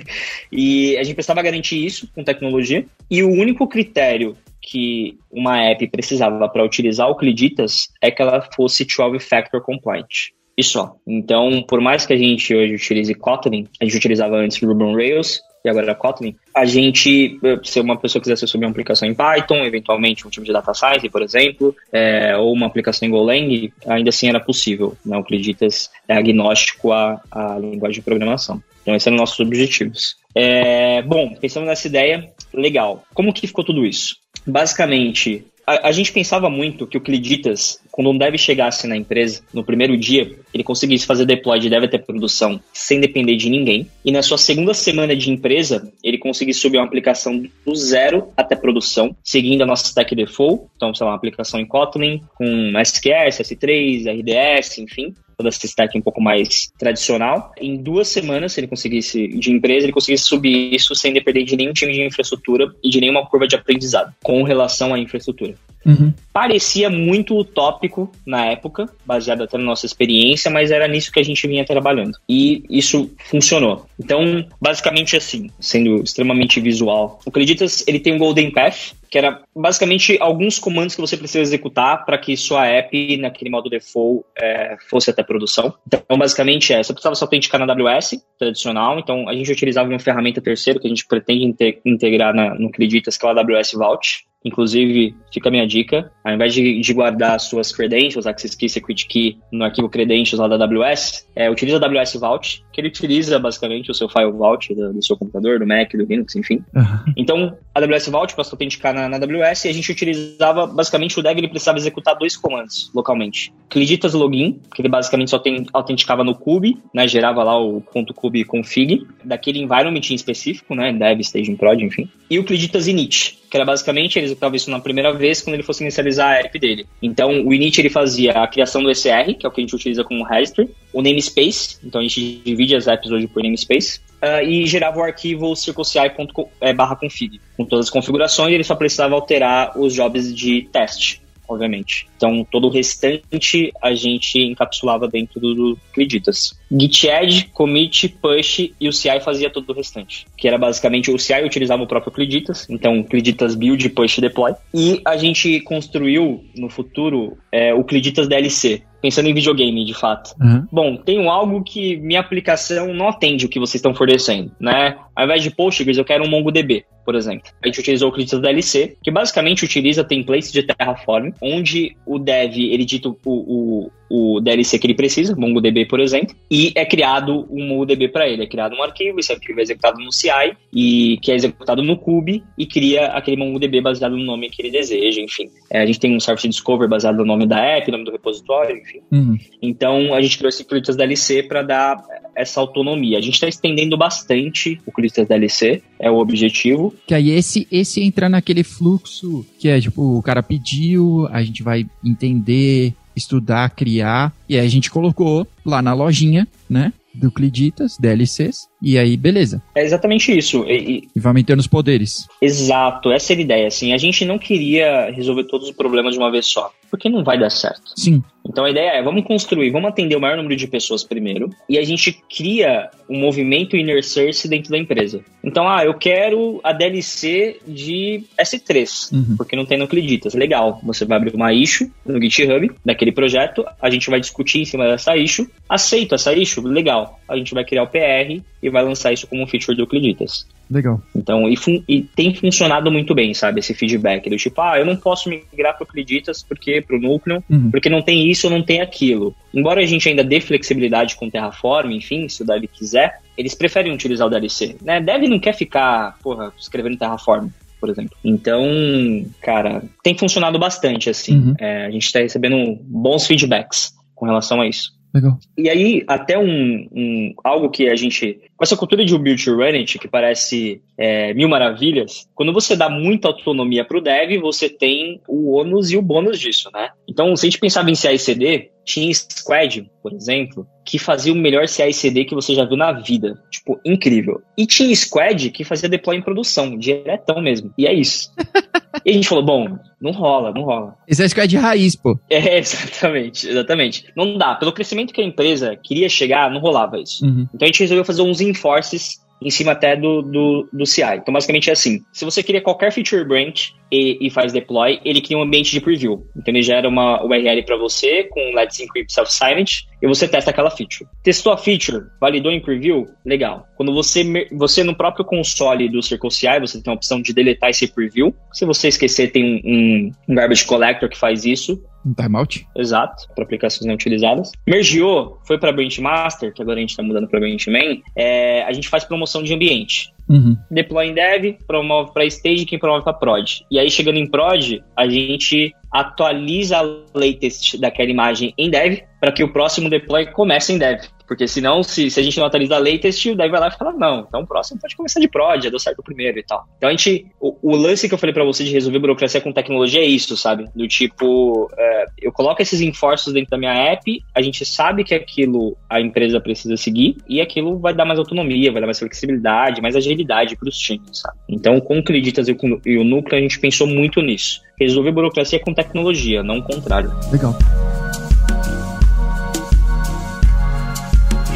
<laughs> e a gente precisava garantir isso com tecnologia e o único critério que uma app precisava para utilizar o Cliditas é que ela fosse 12 factor compliant e só. Então, por mais que a gente hoje utilize Kotlin, a gente utilizava antes Ruby on Rails e agora Kotlin, a gente, se uma pessoa quisesse subir uma aplicação em Python, eventualmente um time de data science, por exemplo, é, ou uma aplicação em Golang, ainda assim era possível. Né? O Creditas é agnóstico à, à linguagem de programação. Então, esses eram nossos objetivos. É, bom, pensando nessa ideia, legal. Como que ficou tudo isso? Basicamente, a, a, gente pensava muito que o Cliditas, quando um dev chegasse na empresa, no primeiro dia, ele conseguisse fazer deploy de dev até produção sem depender de ninguém. E na sua segunda semana de empresa, ele conseguisse subir uma aplicação do zero até produção, seguindo a nossa stack default. Então, sei lá, uma aplicação em Kotlin, com SQS, S3, RDS, enfim toda essa stack um pouco mais tradicional. Em duas semanas, se ele conseguisse, de empresa, ele conseguisse subir isso sem depender de nenhum time de infraestrutura e de nenhuma curva de aprendizado com relação à infraestrutura. Uhum. Parecia muito utópico na época, baseado até na nossa experiência, mas era nisso que a gente vinha trabalhando. E isso funcionou. Então, basicamente assim, sendo extremamente visual. O Creditas, ele tem um Golden Path, que era basicamente alguns comandos que você precisa executar para que sua app, naquele modo default, é, fosse até produção. Então, basicamente é, você precisava se autenticar na AWS, tradicional, então a gente utilizava uma ferramenta terceira que a gente pretende integrar na, no Creditas, que é o AWS Vault. Inclusive, fica a minha dica, ao invés de, de guardar suas credentials, Access Key, Secret Key, no arquivo credentials lá da AWS, é, utiliza a AWS Vault, que ele utiliza basicamente o seu file Vault do, do seu computador, do Mac, do Linux, enfim. Uhum. Então, a AWS Vault para se autenticar na, na, AWS e a gente utilizava, basicamente, o dev ele precisava executar dois comandos localmente. Cliditas Login, que ele basicamente só tem, autenticava no Kube, né, gerava lá o ponto .kube config, daquele environment em específico, né, dev, staging, prod, enfim. E o Cliditas Init, que era basicamente ele executava isso na primeira vez quando ele fosse inicializar a app dele. Então, o init ele fazia a criação do ECR, que é o que a gente utiliza como registry, o namespace, então a gente divide as apps hoje por namespace, uh, e gerava o arquivo circleci.config, é, com todas as configurações, ele só precisava alterar os jobs de teste obviamente. Então, todo o restante a gente encapsulava dentro do Creditas. Git add, commit, push e o CI fazia todo o restante. Que era basicamente o CI utilizava o próprio Creditas, então Creditas build, push, deploy. E a gente construiu no futuro é, o Creditas DLC, pensando em videogame, de fato. Uhum. Bom, tenho algo que minha aplicação não atende o que vocês estão fornecendo, né? Ao invés de Postgres, eu quero um MongoDB, por exemplo. A gente utilizou o Creditas DLC, que basicamente utiliza templates de Terraform, onde o dev, ele dita o, o, o DLC que ele precisa, MongoDB, por exemplo, e é criado um MongoDB para ele. É criado um arquivo, esse arquivo é executado no CI, e que é executado no Kube, e cria aquele MongoDB baseado no nome que ele deseja, enfim. É, a gente tem um Service Discover baseado no nome da app, nome do repositório, enfim. Uhum. Então, a gente criou esse Clitus DLC para dar essa autonomia. A gente está estendendo bastante o Clitus DLC, é o objetivo. Que aí esse, esse entra naquele fluxo que é, tipo, o cara pediu, a gente vai entender estudar, criar, e aí a gente colocou lá na lojinha, né? Do Cliditas, DLCs, e aí beleza. É exatamente isso. E, e vai aumentando os poderes. Exato, essa era a ideia. Assim, a gente não queria resolver todos os problemas de uma vez só, porque não vai dar certo. Sim. Então a ideia é, vamos construir, vamos atender o maior número de pessoas primeiro, e a gente cria um movimento inner source dentro da empresa. Então, ah, eu quero a DLC de S3, uhum. porque não tem no Cliditas. Legal, você vai abrir uma issue no GitHub daquele projeto, a gente vai discutir em cima dessa issue, aceito essa issue, legal. A gente vai criar o PR e vai lançar isso como um feature do Eucliditas. Legal. Então, e, e, tem funcionado muito bem, sabe? Esse feedback do tipo, ah, eu não posso migrar para o Eucliditas porque para o núcleo, uhum. porque não tem isso, não tem aquilo. Embora a gente ainda dê flexibilidade com Terraform, enfim, se o Dev quiser, eles preferem utilizar o DLC, né? Dev não quer ficar, porra, escrevendo Terraform por exemplo. Então, cara, tem funcionado bastante, assim. Uhum. É, a gente está recebendo bons feedbacks com relação a isso. Legal. E aí, até um, um, algo que a gente. Com essa cultura de build to run it, que parece é, mil maravilhas, quando você dá muita autonomia para o dev, você tem o ônus e o bônus disso, né? Então, se a gente pensava em CI/CD, tinha Squad, por exemplo, que fazia o melhor CI/CD que você já viu na vida. Tipo, incrível. E tinha Squad que fazia deploy em produção, diretão mesmo. E é isso. e a gente falou, bom, não rola, não rola. Esse é Squad raiz, pô. É, <laughs> exatamente, exatamente. Não dá. Pelo crescimento que a empresa queria chegar, não rolava isso. Uhum. Então a gente resolveu fazer uns enforces em cima até do, do, do CI. Então, basicamente é assim: se você cria qualquer feature branch e, e faz deploy, ele cria um ambiente de preview. Então, ele gera uma URL para você com Let's Encrypt Self-Silent e você testa aquela feature. Testou a feature, validou em preview, legal. Quando você, você no próprio console do Circle CI, você tem a opção de deletar esse preview. Se você esquecer, tem um, um garbage collector que faz isso. Um timeout? Exato, para aplicações não utilizadas. Mergiou, foi para Branch Master, que agora a gente está mudando para Branch Main. É, a gente faz promoção de ambiente. Uhum. Deploy em dev, promove para stage, quem promove para prod. E aí, chegando em prod, a gente atualiza a latest daquela imagem em dev para que o próximo deploy comece em dev. Porque senão, se, se a gente não atualiza a latest, dev vai lá e fala, não, então o próximo pode começar de prod, já deu certo o primeiro e tal. Então a gente, o, o lance que eu falei para você de resolver burocracia com tecnologia é isso, sabe? Do tipo, é, eu coloco esses enforços dentro da minha app, a gente sabe que aquilo a empresa precisa seguir, e aquilo vai dar mais autonomia, vai dar mais flexibilidade, mais agilidade para os times, sabe? Então, com o Creditas e, e o Núcleo, a gente pensou muito nisso. Resolver burocracia com tecnologia, não o contrário. Legal.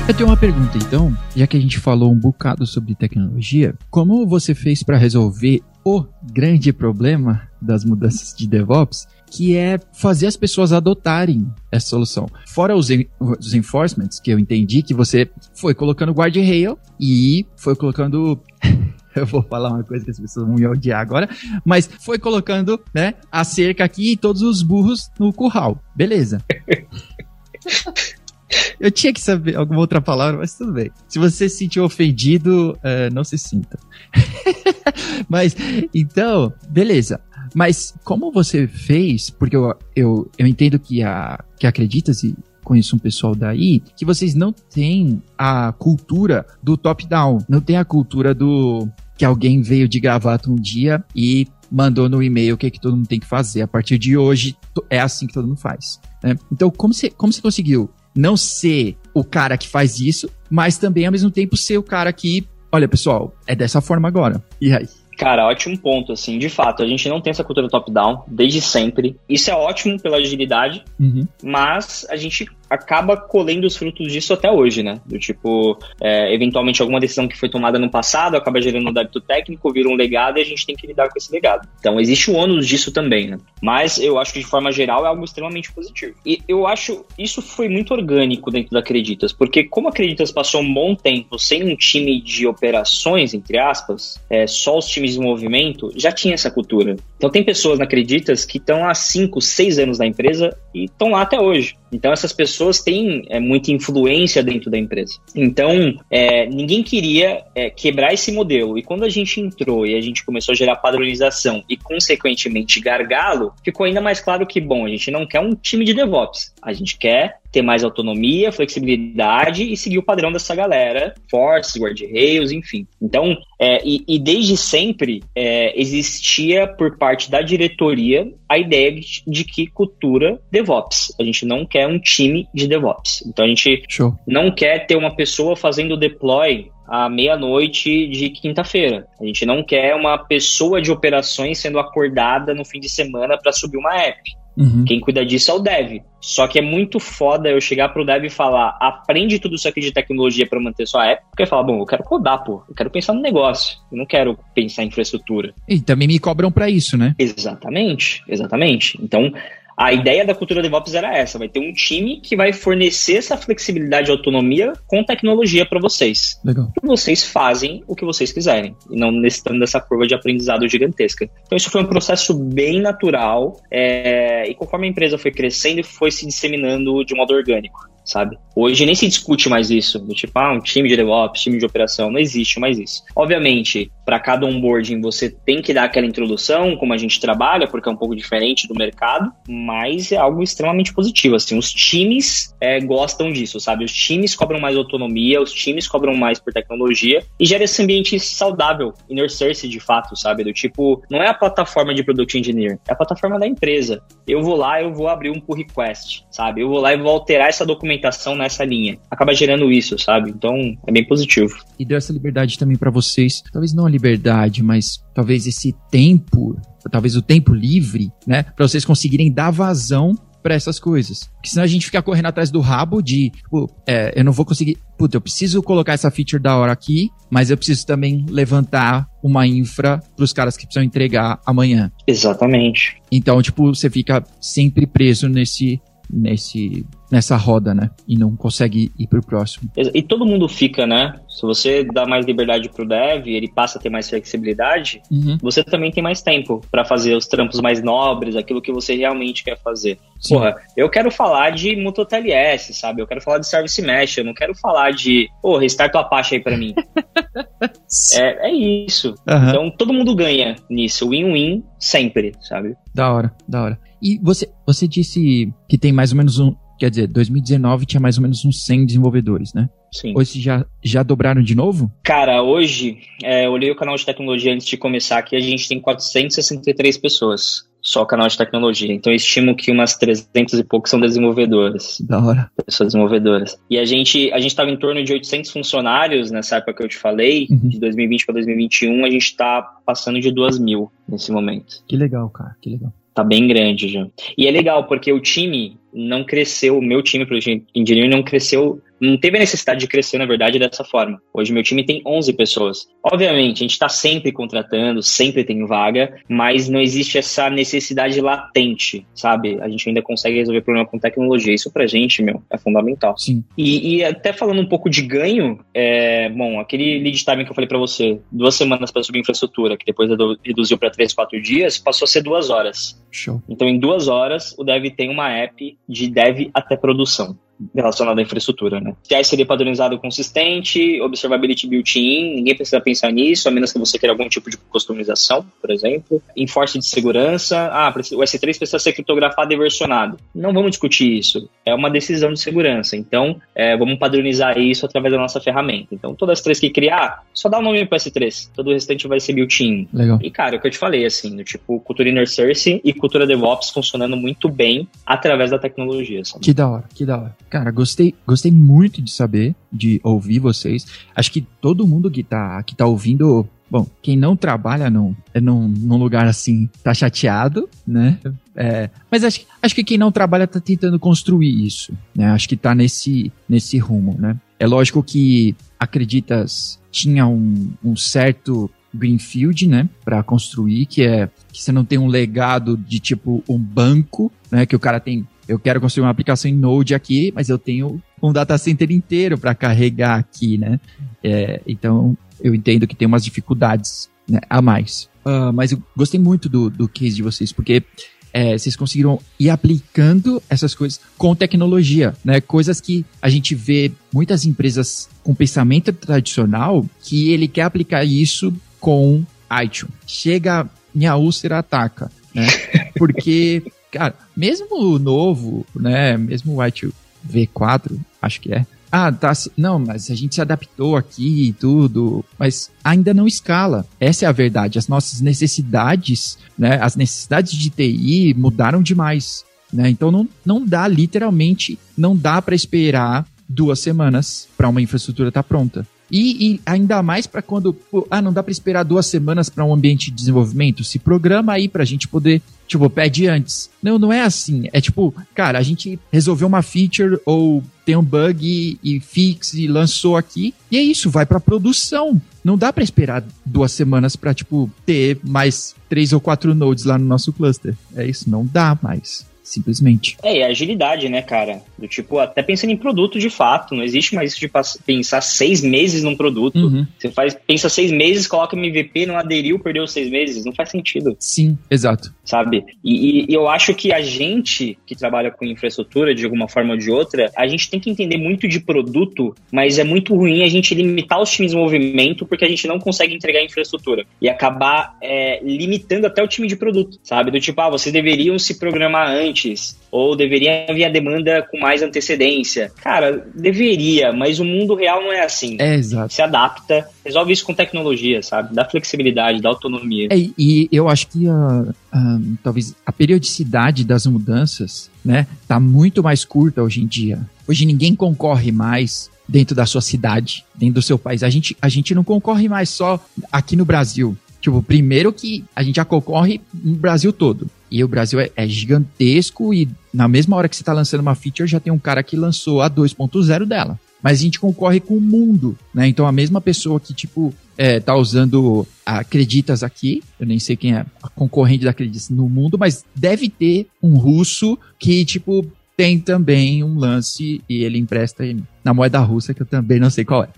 Eu tenho uma pergunta, então, já que a gente falou um bocado sobre tecnologia, como você fez para resolver o grande problema das mudanças de DevOps, que é fazer as pessoas adotarem essa solução. Fora os, os enforcements, que eu entendi que você foi colocando guardrail e foi colocando <laughs> eu vou falar uma coisa que as pessoas vão me odiar agora, mas foi colocando, né, a cerca aqui e todos os burros no curral. Beleza. <laughs> Eu tinha que saber alguma outra palavra, mas tudo bem. Se você se sentiu ofendido, uh, não se sinta. <laughs> mas, então, beleza. Mas como você fez, porque eu, eu, eu entendo que, a, que acredita-se, conheço um pessoal daí, que vocês não têm a cultura do top-down, não tem a cultura do que alguém veio de gravata um dia e mandou no e-mail o que, é que todo mundo tem que fazer. A partir de hoje, é assim que todo mundo faz. Né? Então, como você, como você conseguiu não ser o cara que faz isso, mas também ao mesmo tempo ser o cara que, olha pessoal, é dessa forma agora. E aí? Cara, ótimo ponto, assim. De fato, a gente não tem essa cultura top-down desde sempre. Isso é ótimo pela agilidade, uhum. mas a gente acaba colhendo os frutos disso até hoje, né? Do tipo, é, eventualmente alguma decisão que foi tomada no passado acaba gerando um débito técnico, vira um legado e a gente tem que lidar com esse legado. Então existe o ônus disso também, né? Mas eu acho que de forma geral é algo extremamente positivo. E eu acho isso foi muito orgânico dentro da Acreditas, porque como a Acreditas passou um bom tempo sem um time de operações, entre aspas, é, só os times de movimento, já tinha essa cultura. Então tem pessoas na Acreditas que estão há 5, 6 anos na empresa e estão lá até hoje. Então essas pessoas têm é, muita influência dentro da empresa. Então é, ninguém queria é, quebrar esse modelo. E quando a gente entrou e a gente começou a gerar padronização e consequentemente gargalo, ficou ainda mais claro que bom, a gente não quer um time de DevOps, a gente quer ter mais autonomia, flexibilidade e seguir o padrão dessa galera, forces, guardrails, enfim. Então, é, e, e, desde sempre é, existia por parte da diretoria a ideia de, de, que cultura DevOps. A gente não quer um time de DevOps. Então a gente Show. não quer ter uma pessoa fazendo deploy à meia-noite de quinta-feira. A gente não quer uma pessoa de operações sendo acordada no fim de semana para subir uma app. Uhum. Quem cuida disso é o dev. Só que é muito foda eu chegar pro dev e falar: aprende tudo isso aqui de tecnologia para manter sua app. Porque falar, bom, eu quero codar, pô. Eu quero pensar no negócio. Eu não quero pensar em infraestrutura. E também me cobram para isso, né? Exatamente, exatamente. Então, a ideia da cultura DevOps era essa: vai ter um time que vai fornecer essa flexibilidade e autonomia com tecnologia para vocês. Legal. E vocês fazem o que vocês quiserem, e não necessitando dessa curva de aprendizado gigantesca. Então, isso foi um processo bem natural, é, e conforme a empresa foi crescendo, foi se disseminando de modo orgânico sabe? Hoje nem se discute mais isso, do tipo, ah, um time de DevOps, time de operação, não existe mais isso. Obviamente, para cada onboarding você tem que dar aquela introdução, como a gente trabalha, porque é um pouco diferente do mercado, mas é algo extremamente positivo, assim, os times é, gostam disso, sabe? Os times cobram mais autonomia, os times cobram mais por tecnologia e gera esse ambiente saudável, inner source de fato, sabe? Do tipo, não é a plataforma de Product Engineer, é a plataforma da empresa. Eu vou lá, eu vou abrir um pull request, sabe? Eu vou lá e vou alterar essa documentação nessa linha. Acaba gerando isso, sabe? Então é bem positivo. E deu essa liberdade também para vocês, talvez não a liberdade, mas talvez esse tempo, talvez o tempo livre, né, para vocês conseguirem dar vazão para essas coisas. Porque senão a gente fica correndo atrás do rabo de, tipo, é, eu não vou conseguir. Puta, eu preciso colocar essa feature da hora aqui, mas eu preciso também levantar uma infra para os caras que precisam entregar amanhã. Exatamente. Então, tipo, você fica sempre preso nesse nesse nessa roda, né? E não consegue ir pro próximo. E todo mundo fica, né? Se você dá mais liberdade pro dev, ele passa a ter mais flexibilidade, uhum. você também tem mais tempo para fazer os trampos mais nobres, aquilo que você realmente quer fazer. Sim. Porra, eu quero falar de Muto TLS, sabe? Eu quero falar de Service Mesh, eu não quero falar de, pô, restart o Apache aí para mim. <laughs> é, é isso. Uhum. Então todo mundo ganha nisso, win-win sempre, sabe? Da hora, da hora. E você, você disse que tem mais ou menos um. Quer dizer, 2019 tinha mais ou menos uns 100 desenvolvedores, né? Sim. Hoje já, já dobraram de novo? Cara, hoje, é, eu olhei o canal de tecnologia antes de começar aqui, a gente tem 463 pessoas. Só o canal de tecnologia. Então eu estimo que umas 300 e poucos são desenvolvedores. Da hora. Pessoas desenvolvedoras. E a gente a gente estava em torno de 800 funcionários nessa época que eu te falei, uhum. de 2020 para 2021, a gente está passando de 2 mil nesse momento. Que legal, cara, que legal. Tá bem grande já. E é legal porque o time não cresceu, o meu time pro Engineering não cresceu não teve a necessidade de crescer, na verdade, dessa forma. Hoje meu time tem 11 pessoas. Obviamente, a gente está sempre contratando, sempre tem vaga, mas não existe essa necessidade latente, sabe? A gente ainda consegue resolver problema com tecnologia. Isso pra gente, meu, é fundamental. Sim. E, e até falando um pouco de ganho, é, bom, aquele lead time que eu falei para você, duas semanas para subir infraestrutura, que depois reduziu para três, quatro dias, passou a ser duas horas. Show. Então, em duas horas, o dev tem uma app de dev até produção relacionado à infraestrutura, né? CI/CD padronizado consistente, observability built-in, ninguém precisa pensar nisso, a menos que você queira algum tipo de customização, por exemplo. Enforce de segurança, ah, o S3 precisa ser criptografado e versionado. Não vamos discutir isso, é uma decisão de segurança, então é, vamos padronizar isso através da nossa ferramenta. Então, todas as três que criar, só dá o um nome para S3, todo o restante vai ser built-in. Legal. E, cara, é o que eu te falei, assim, do tipo, cultura inner source e cultura DevOps funcionando muito bem através da tecnologia. Sabe? Que da hora, que da hora. Cara, gostei, gostei muito de saber, de ouvir vocês. Acho que todo mundo que tá, que tá ouvindo Bom, quem não trabalha num, num, num lugar assim tá chateado, né? É, mas acho, acho que quem não trabalha tá tentando construir isso, né? Acho que tá nesse, nesse rumo, né? É lógico que Acreditas tinha um, um certo greenfield, né, para construir, que é que você não tem um legado de tipo um banco, né, que o cara tem eu quero construir uma aplicação em Node aqui, mas eu tenho um data center inteiro para carregar aqui, né? É, então, eu entendo que tem umas dificuldades né, a mais. Uh, mas eu gostei muito do, do case de vocês, porque é, vocês conseguiram ir aplicando essas coisas com tecnologia, né? Coisas que a gente vê muitas empresas com pensamento tradicional que ele quer aplicar isso com iTunes. Chega, minha úlcera ataca, né? <laughs> Porque Cara, mesmo o novo, né? Mesmo o White V4, acho que é. Ah, tá. Não, mas a gente se adaptou aqui e tudo, mas ainda não escala. Essa é a verdade. As nossas necessidades, né? As necessidades de TI mudaram demais. Né? Então não, não dá, literalmente, não dá para esperar duas semanas para uma infraestrutura estar tá pronta. E, e, ainda mais para quando, pô, ah, não dá para esperar duas semanas para um ambiente de desenvolvimento. Se programa aí para a gente poder, tipo, pede antes. Não, não é assim. É tipo, cara, a gente resolveu uma feature ou tem um bug e, e fix e lançou aqui. E é isso, vai para produção. Não dá para esperar duas semanas para tipo ter mais três ou quatro nodes lá no nosso cluster. É isso, não dá mais simplesmente. É, e a agilidade, né, cara? Do tipo, até pensando em produto de fato, não existe mais isso de pensar seis meses num produto. Uhum. Você faz, pensa seis meses, coloca MVP, não aderiu, perdeu seis meses. Não faz sentido. Sim, exato. Sabe? E, e, eu acho que a gente que trabalha com infraestrutura, de alguma forma ou de outra, a gente tem que entender muito de produto, mas é muito ruim a gente limitar os times de movimento porque a gente não consegue entregar infraestrutura. E acabar é, limitando até o time de produto, sabe? Do tipo, ah, vocês deveriam se programar antes antes, ou deveria haver a demanda com mais antecedência. Cara, deveria, mas o mundo real não é assim. É, exato. Se adapta, resolve isso com tecnologia, sabe? Dá flexibilidade, dá autonomia. É, e eu acho que uh, uh, talvez a periodicidade das mudanças, né, tá muito mais curta hoje em dia. Hoje ninguém concorre mais dentro da sua cidade, dentro do seu país. A gente, a gente não concorre mais só aqui no Brasil. Tipo, primeiro que a gente já concorre no Brasil todo. E o Brasil é, é, gigantesco e na mesma hora que você está lançando uma feature, já tem um cara que lançou a 2.0 dela. Mas a gente concorre com o mundo, né? Então a mesma pessoa que, tipo, é, tá usando a Acreditas aqui, eu nem sei quem é a concorrente da Acreditas no mundo, mas deve ter um russo que, tipo, tem também um lance e ele empresta na moeda russa, que eu também não sei qual é.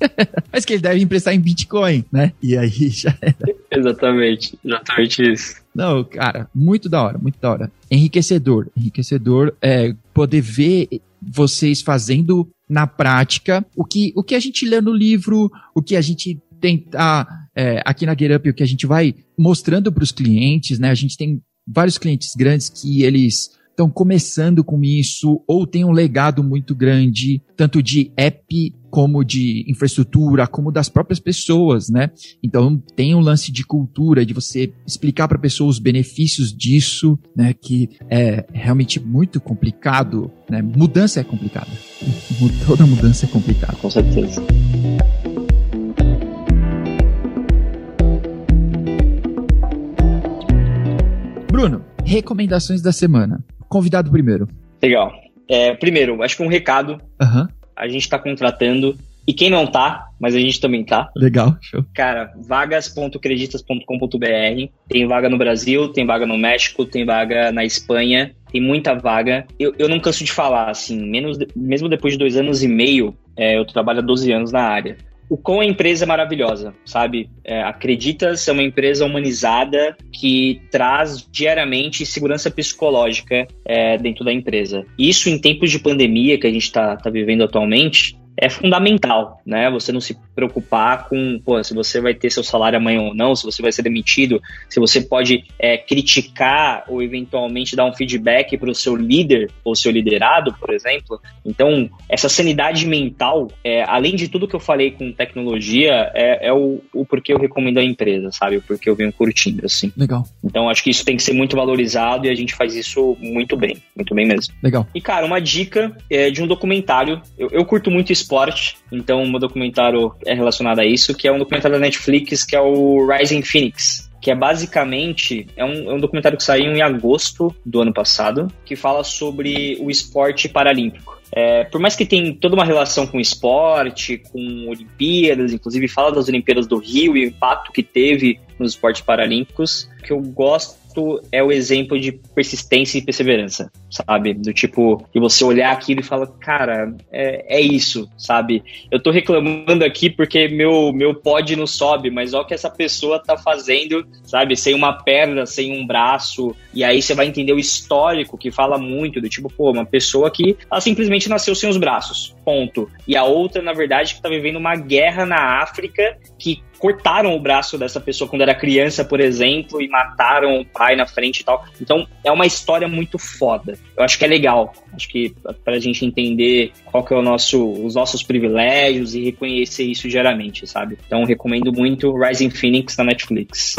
<laughs> Mas que ele deve emprestar em Bitcoin, né? E aí já era. Exatamente, exatamente isso. Não, cara, muito da hora, muito da hora. Enriquecedor, enriquecedor é poder ver vocês fazendo na prática o que, o que a gente lê no livro, o que a gente tentar é, aqui na GetUp, o que a gente vai mostrando para os clientes, né? A gente tem vários clientes grandes que eles estão começando com isso ou tem um legado muito grande, tanto de app como de infraestrutura, como das próprias pessoas, né? Então tem um lance de cultura, de você explicar para a pessoa os benefícios disso, né? Que é realmente muito complicado, né? Mudança é complicada. <laughs> Toda mudança é complicada. Com certeza. Bruno, recomendações da semana. Convidado primeiro. Legal. É, primeiro, acho que um recado. Uhum. A gente está contratando. E quem não tá, mas a gente também tá. Legal, show. Cara, vagas.creditas.com.br. Tem vaga no Brasil, tem vaga no México, tem vaga na Espanha, tem muita vaga. Eu, eu não canso de falar, assim, menos, mesmo depois de dois anos e meio, é, eu trabalho há 12 anos na área o quão a empresa é maravilhosa, sabe? É, Acreditas é uma empresa humanizada que traz diariamente segurança psicológica é, dentro da empresa. Isso em tempos de pandemia que a gente está tá vivendo atualmente, é fundamental, né? Você não se preocupar com, pô, se você vai ter seu salário amanhã ou não, se você vai ser demitido, se você pode é, criticar ou eventualmente dar um feedback para o seu líder ou seu liderado, por exemplo. Então, essa sanidade mental, é, além de tudo que eu falei com tecnologia, é, é o, o porquê eu recomendo a empresa, sabe? O porquê eu venho curtindo, assim. Legal. Então, acho que isso tem que ser muito valorizado e a gente faz isso muito bem, muito bem mesmo. Legal. E, cara, uma dica é de um documentário. Eu, eu curto muito esporte, então meu documentário é relacionado a isso, que é um documentário da Netflix, que é o Rising Phoenix que é basicamente é um, é um, documentário que saiu em agosto do ano passado, que fala sobre o esporte paralímpico. É, por mais que tenha toda uma relação com esporte, com Olimpíadas, inclusive fala das Olimpíadas do Rio e o impacto que teve nos esportes paralímpicos, que eu gosto é o exemplo de persistência e perseverança, sabe? Do tipo, de você olhar aquilo e falar, cara, é, é isso, sabe? Eu tô reclamando aqui porque meu, meu pod não sobe, mas olha o que essa pessoa tá fazendo, sabe? Sem uma perna, sem um braço, e aí você vai entender o histórico que fala muito, do tipo, pô, uma pessoa que ela simplesmente nasceu sem os braços, ponto. E a outra, na verdade, que tá vivendo uma guerra na África que cortaram o braço dessa pessoa quando era criança, por exemplo, e mataram o pai na frente e tal. Então, é uma história muito foda. Eu acho que é legal. Acho que pra gente entender qual que é o nosso, os nossos privilégios e reconhecer isso diariamente, sabe? Então, recomendo muito Rising Phoenix na Netflix.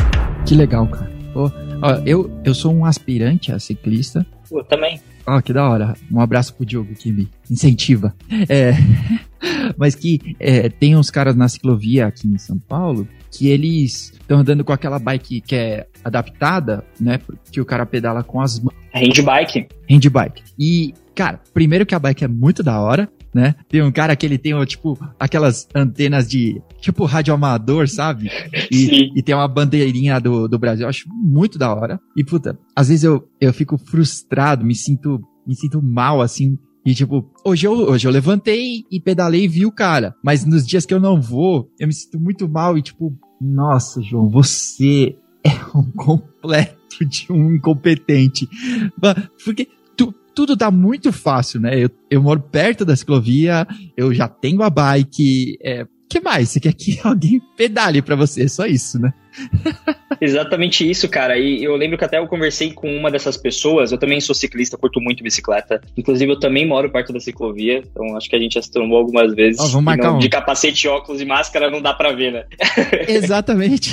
Que legal, cara. Oh, oh, eu, eu sou um aspirante a ciclista. Eu também. Ó, oh, que da hora. Um abraço pro Diogo que me incentiva. É, <laughs> <laughs> mas que é, tem uns caras na ciclovia aqui em São Paulo que eles estão andando com aquela bike que é adaptada, né? Que o cara pedala com as mãos. Handbike. Handbike. E, cara, primeiro que a bike é muito da hora né? Tem um cara que ele tem, tipo, aquelas antenas de, tipo, rádio amador, sabe? E, e, tem uma bandeirinha do, do Brasil. Eu acho muito da hora. E, puta, às vezes eu, eu fico frustrado, me sinto, me sinto mal, assim, e tipo, hoje eu, hoje eu levantei e pedalei e vi o cara. Mas nos dias que eu não vou, eu me sinto muito mal e tipo, nossa, João, você <laughs> é um completo de um incompetente. Porque tudo tá muito fácil, né? Eu, eu moro perto da ciclovia, eu já tenho a bike. É, que mais? Você quer que <laughs> alguém pedale para você? É só isso, né? Exatamente isso, cara. E eu lembro que até eu conversei com uma dessas pessoas. Eu também sou ciclista, curto muito bicicleta. Inclusive, eu também moro perto da ciclovia. Então, acho que a gente já se trombou algumas vezes. Oh, vamos marcar não, um. De capacete, óculos e máscara não dá pra ver, né? <laughs> Exatamente.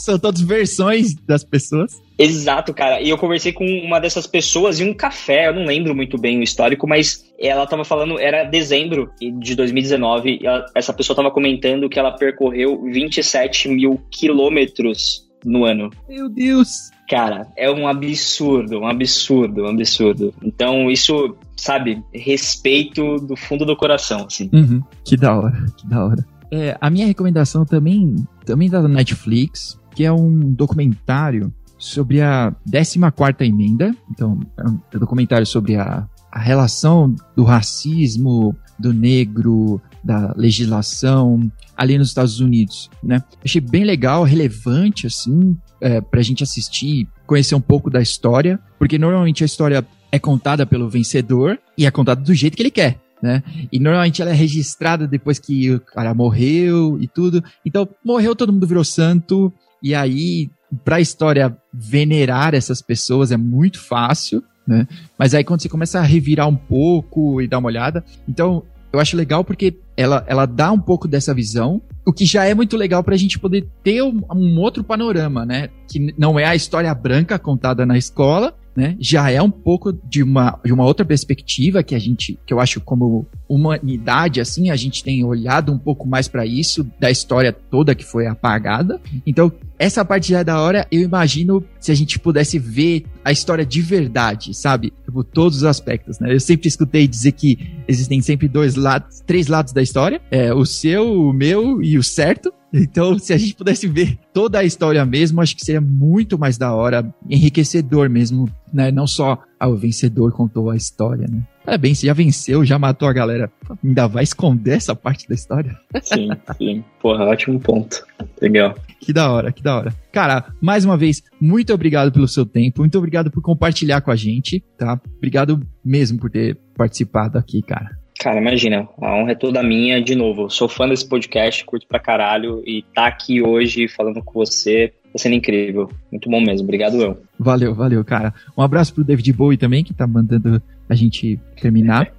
São todas versões das pessoas. Exato, cara. E eu conversei com uma dessas pessoas em um café, eu não lembro muito bem o histórico, mas ela tava falando, era dezembro de 2019, e ela, essa pessoa tava comentando que ela percorreu 27 mil quilômetros no ano. Meu Deus! Cara, é um absurdo, um absurdo, um absurdo. Então, isso, sabe, respeito do fundo do coração, assim. Uhum. Que da hora, que da hora. É, a minha recomendação também, também da Netflix, que é um documentário sobre a 14 emenda. Então, é um documentário sobre a, a relação do racismo, do negro, da legislação ali nos Estados Unidos, né? Achei bem legal, relevante, assim, é, pra gente assistir, conhecer um pouco da história, porque normalmente a história é contada pelo vencedor e é contada do jeito que ele quer. Né? E normalmente ela é registrada depois que o cara morreu e tudo. Então, morreu, todo mundo virou santo. E aí para a história venerar essas pessoas é muito fácil, né? Mas aí quando você começa a revirar um pouco e dar uma olhada, então eu acho legal porque ela, ela dá um pouco dessa visão, o que já é muito legal para a gente poder ter um, um, outro panorama, né? Que não é a história branca contada na escola, né? Já é um pouco de uma, de uma outra perspectiva que a gente, que eu acho como humanidade, assim, a gente tem olhado um pouco mais para isso, da história toda que foi apagada. Então, essa parte já é da hora, eu imagino se a gente pudesse ver a história de verdade, sabe? Tipo, todos os aspectos, né? Eu sempre escutei dizer que existem sempre dois lados, três lados da história, é o seu, o meu e o certo. Então, se a gente pudesse ver toda a história mesmo, acho que seria muito mais da hora, enriquecedor mesmo, né? Não só ah, o vencedor contou a história, né? Parabéns, você já venceu, já matou a galera. Ainda vai esconder essa parte da história? Sim, sim. Porra, ótimo ponto. Legal. Que da hora, que da hora. Cara, mais uma vez, muito obrigado pelo seu tempo, muito obrigado por compartilhar com a gente, tá? Obrigado mesmo por ter participado aqui, cara. Cara, imagina, a honra é toda minha. De novo, sou fã desse podcast, curto pra caralho. E tá aqui hoje falando com você tá sendo incrível. Muito bom mesmo. Obrigado, eu. Valeu, valeu, cara. Um abraço pro David Bowie também, que tá mandando a gente terminar.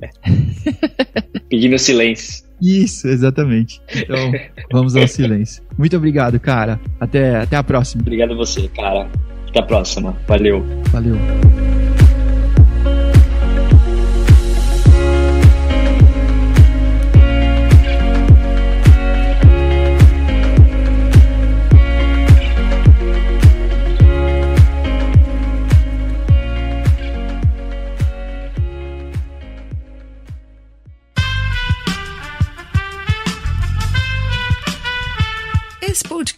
<laughs> Pedindo silêncio. Isso, exatamente. Então, vamos ao silêncio. Muito obrigado, cara. Até, até a próxima. Obrigado a você, cara. Até a próxima. Valeu. Valeu.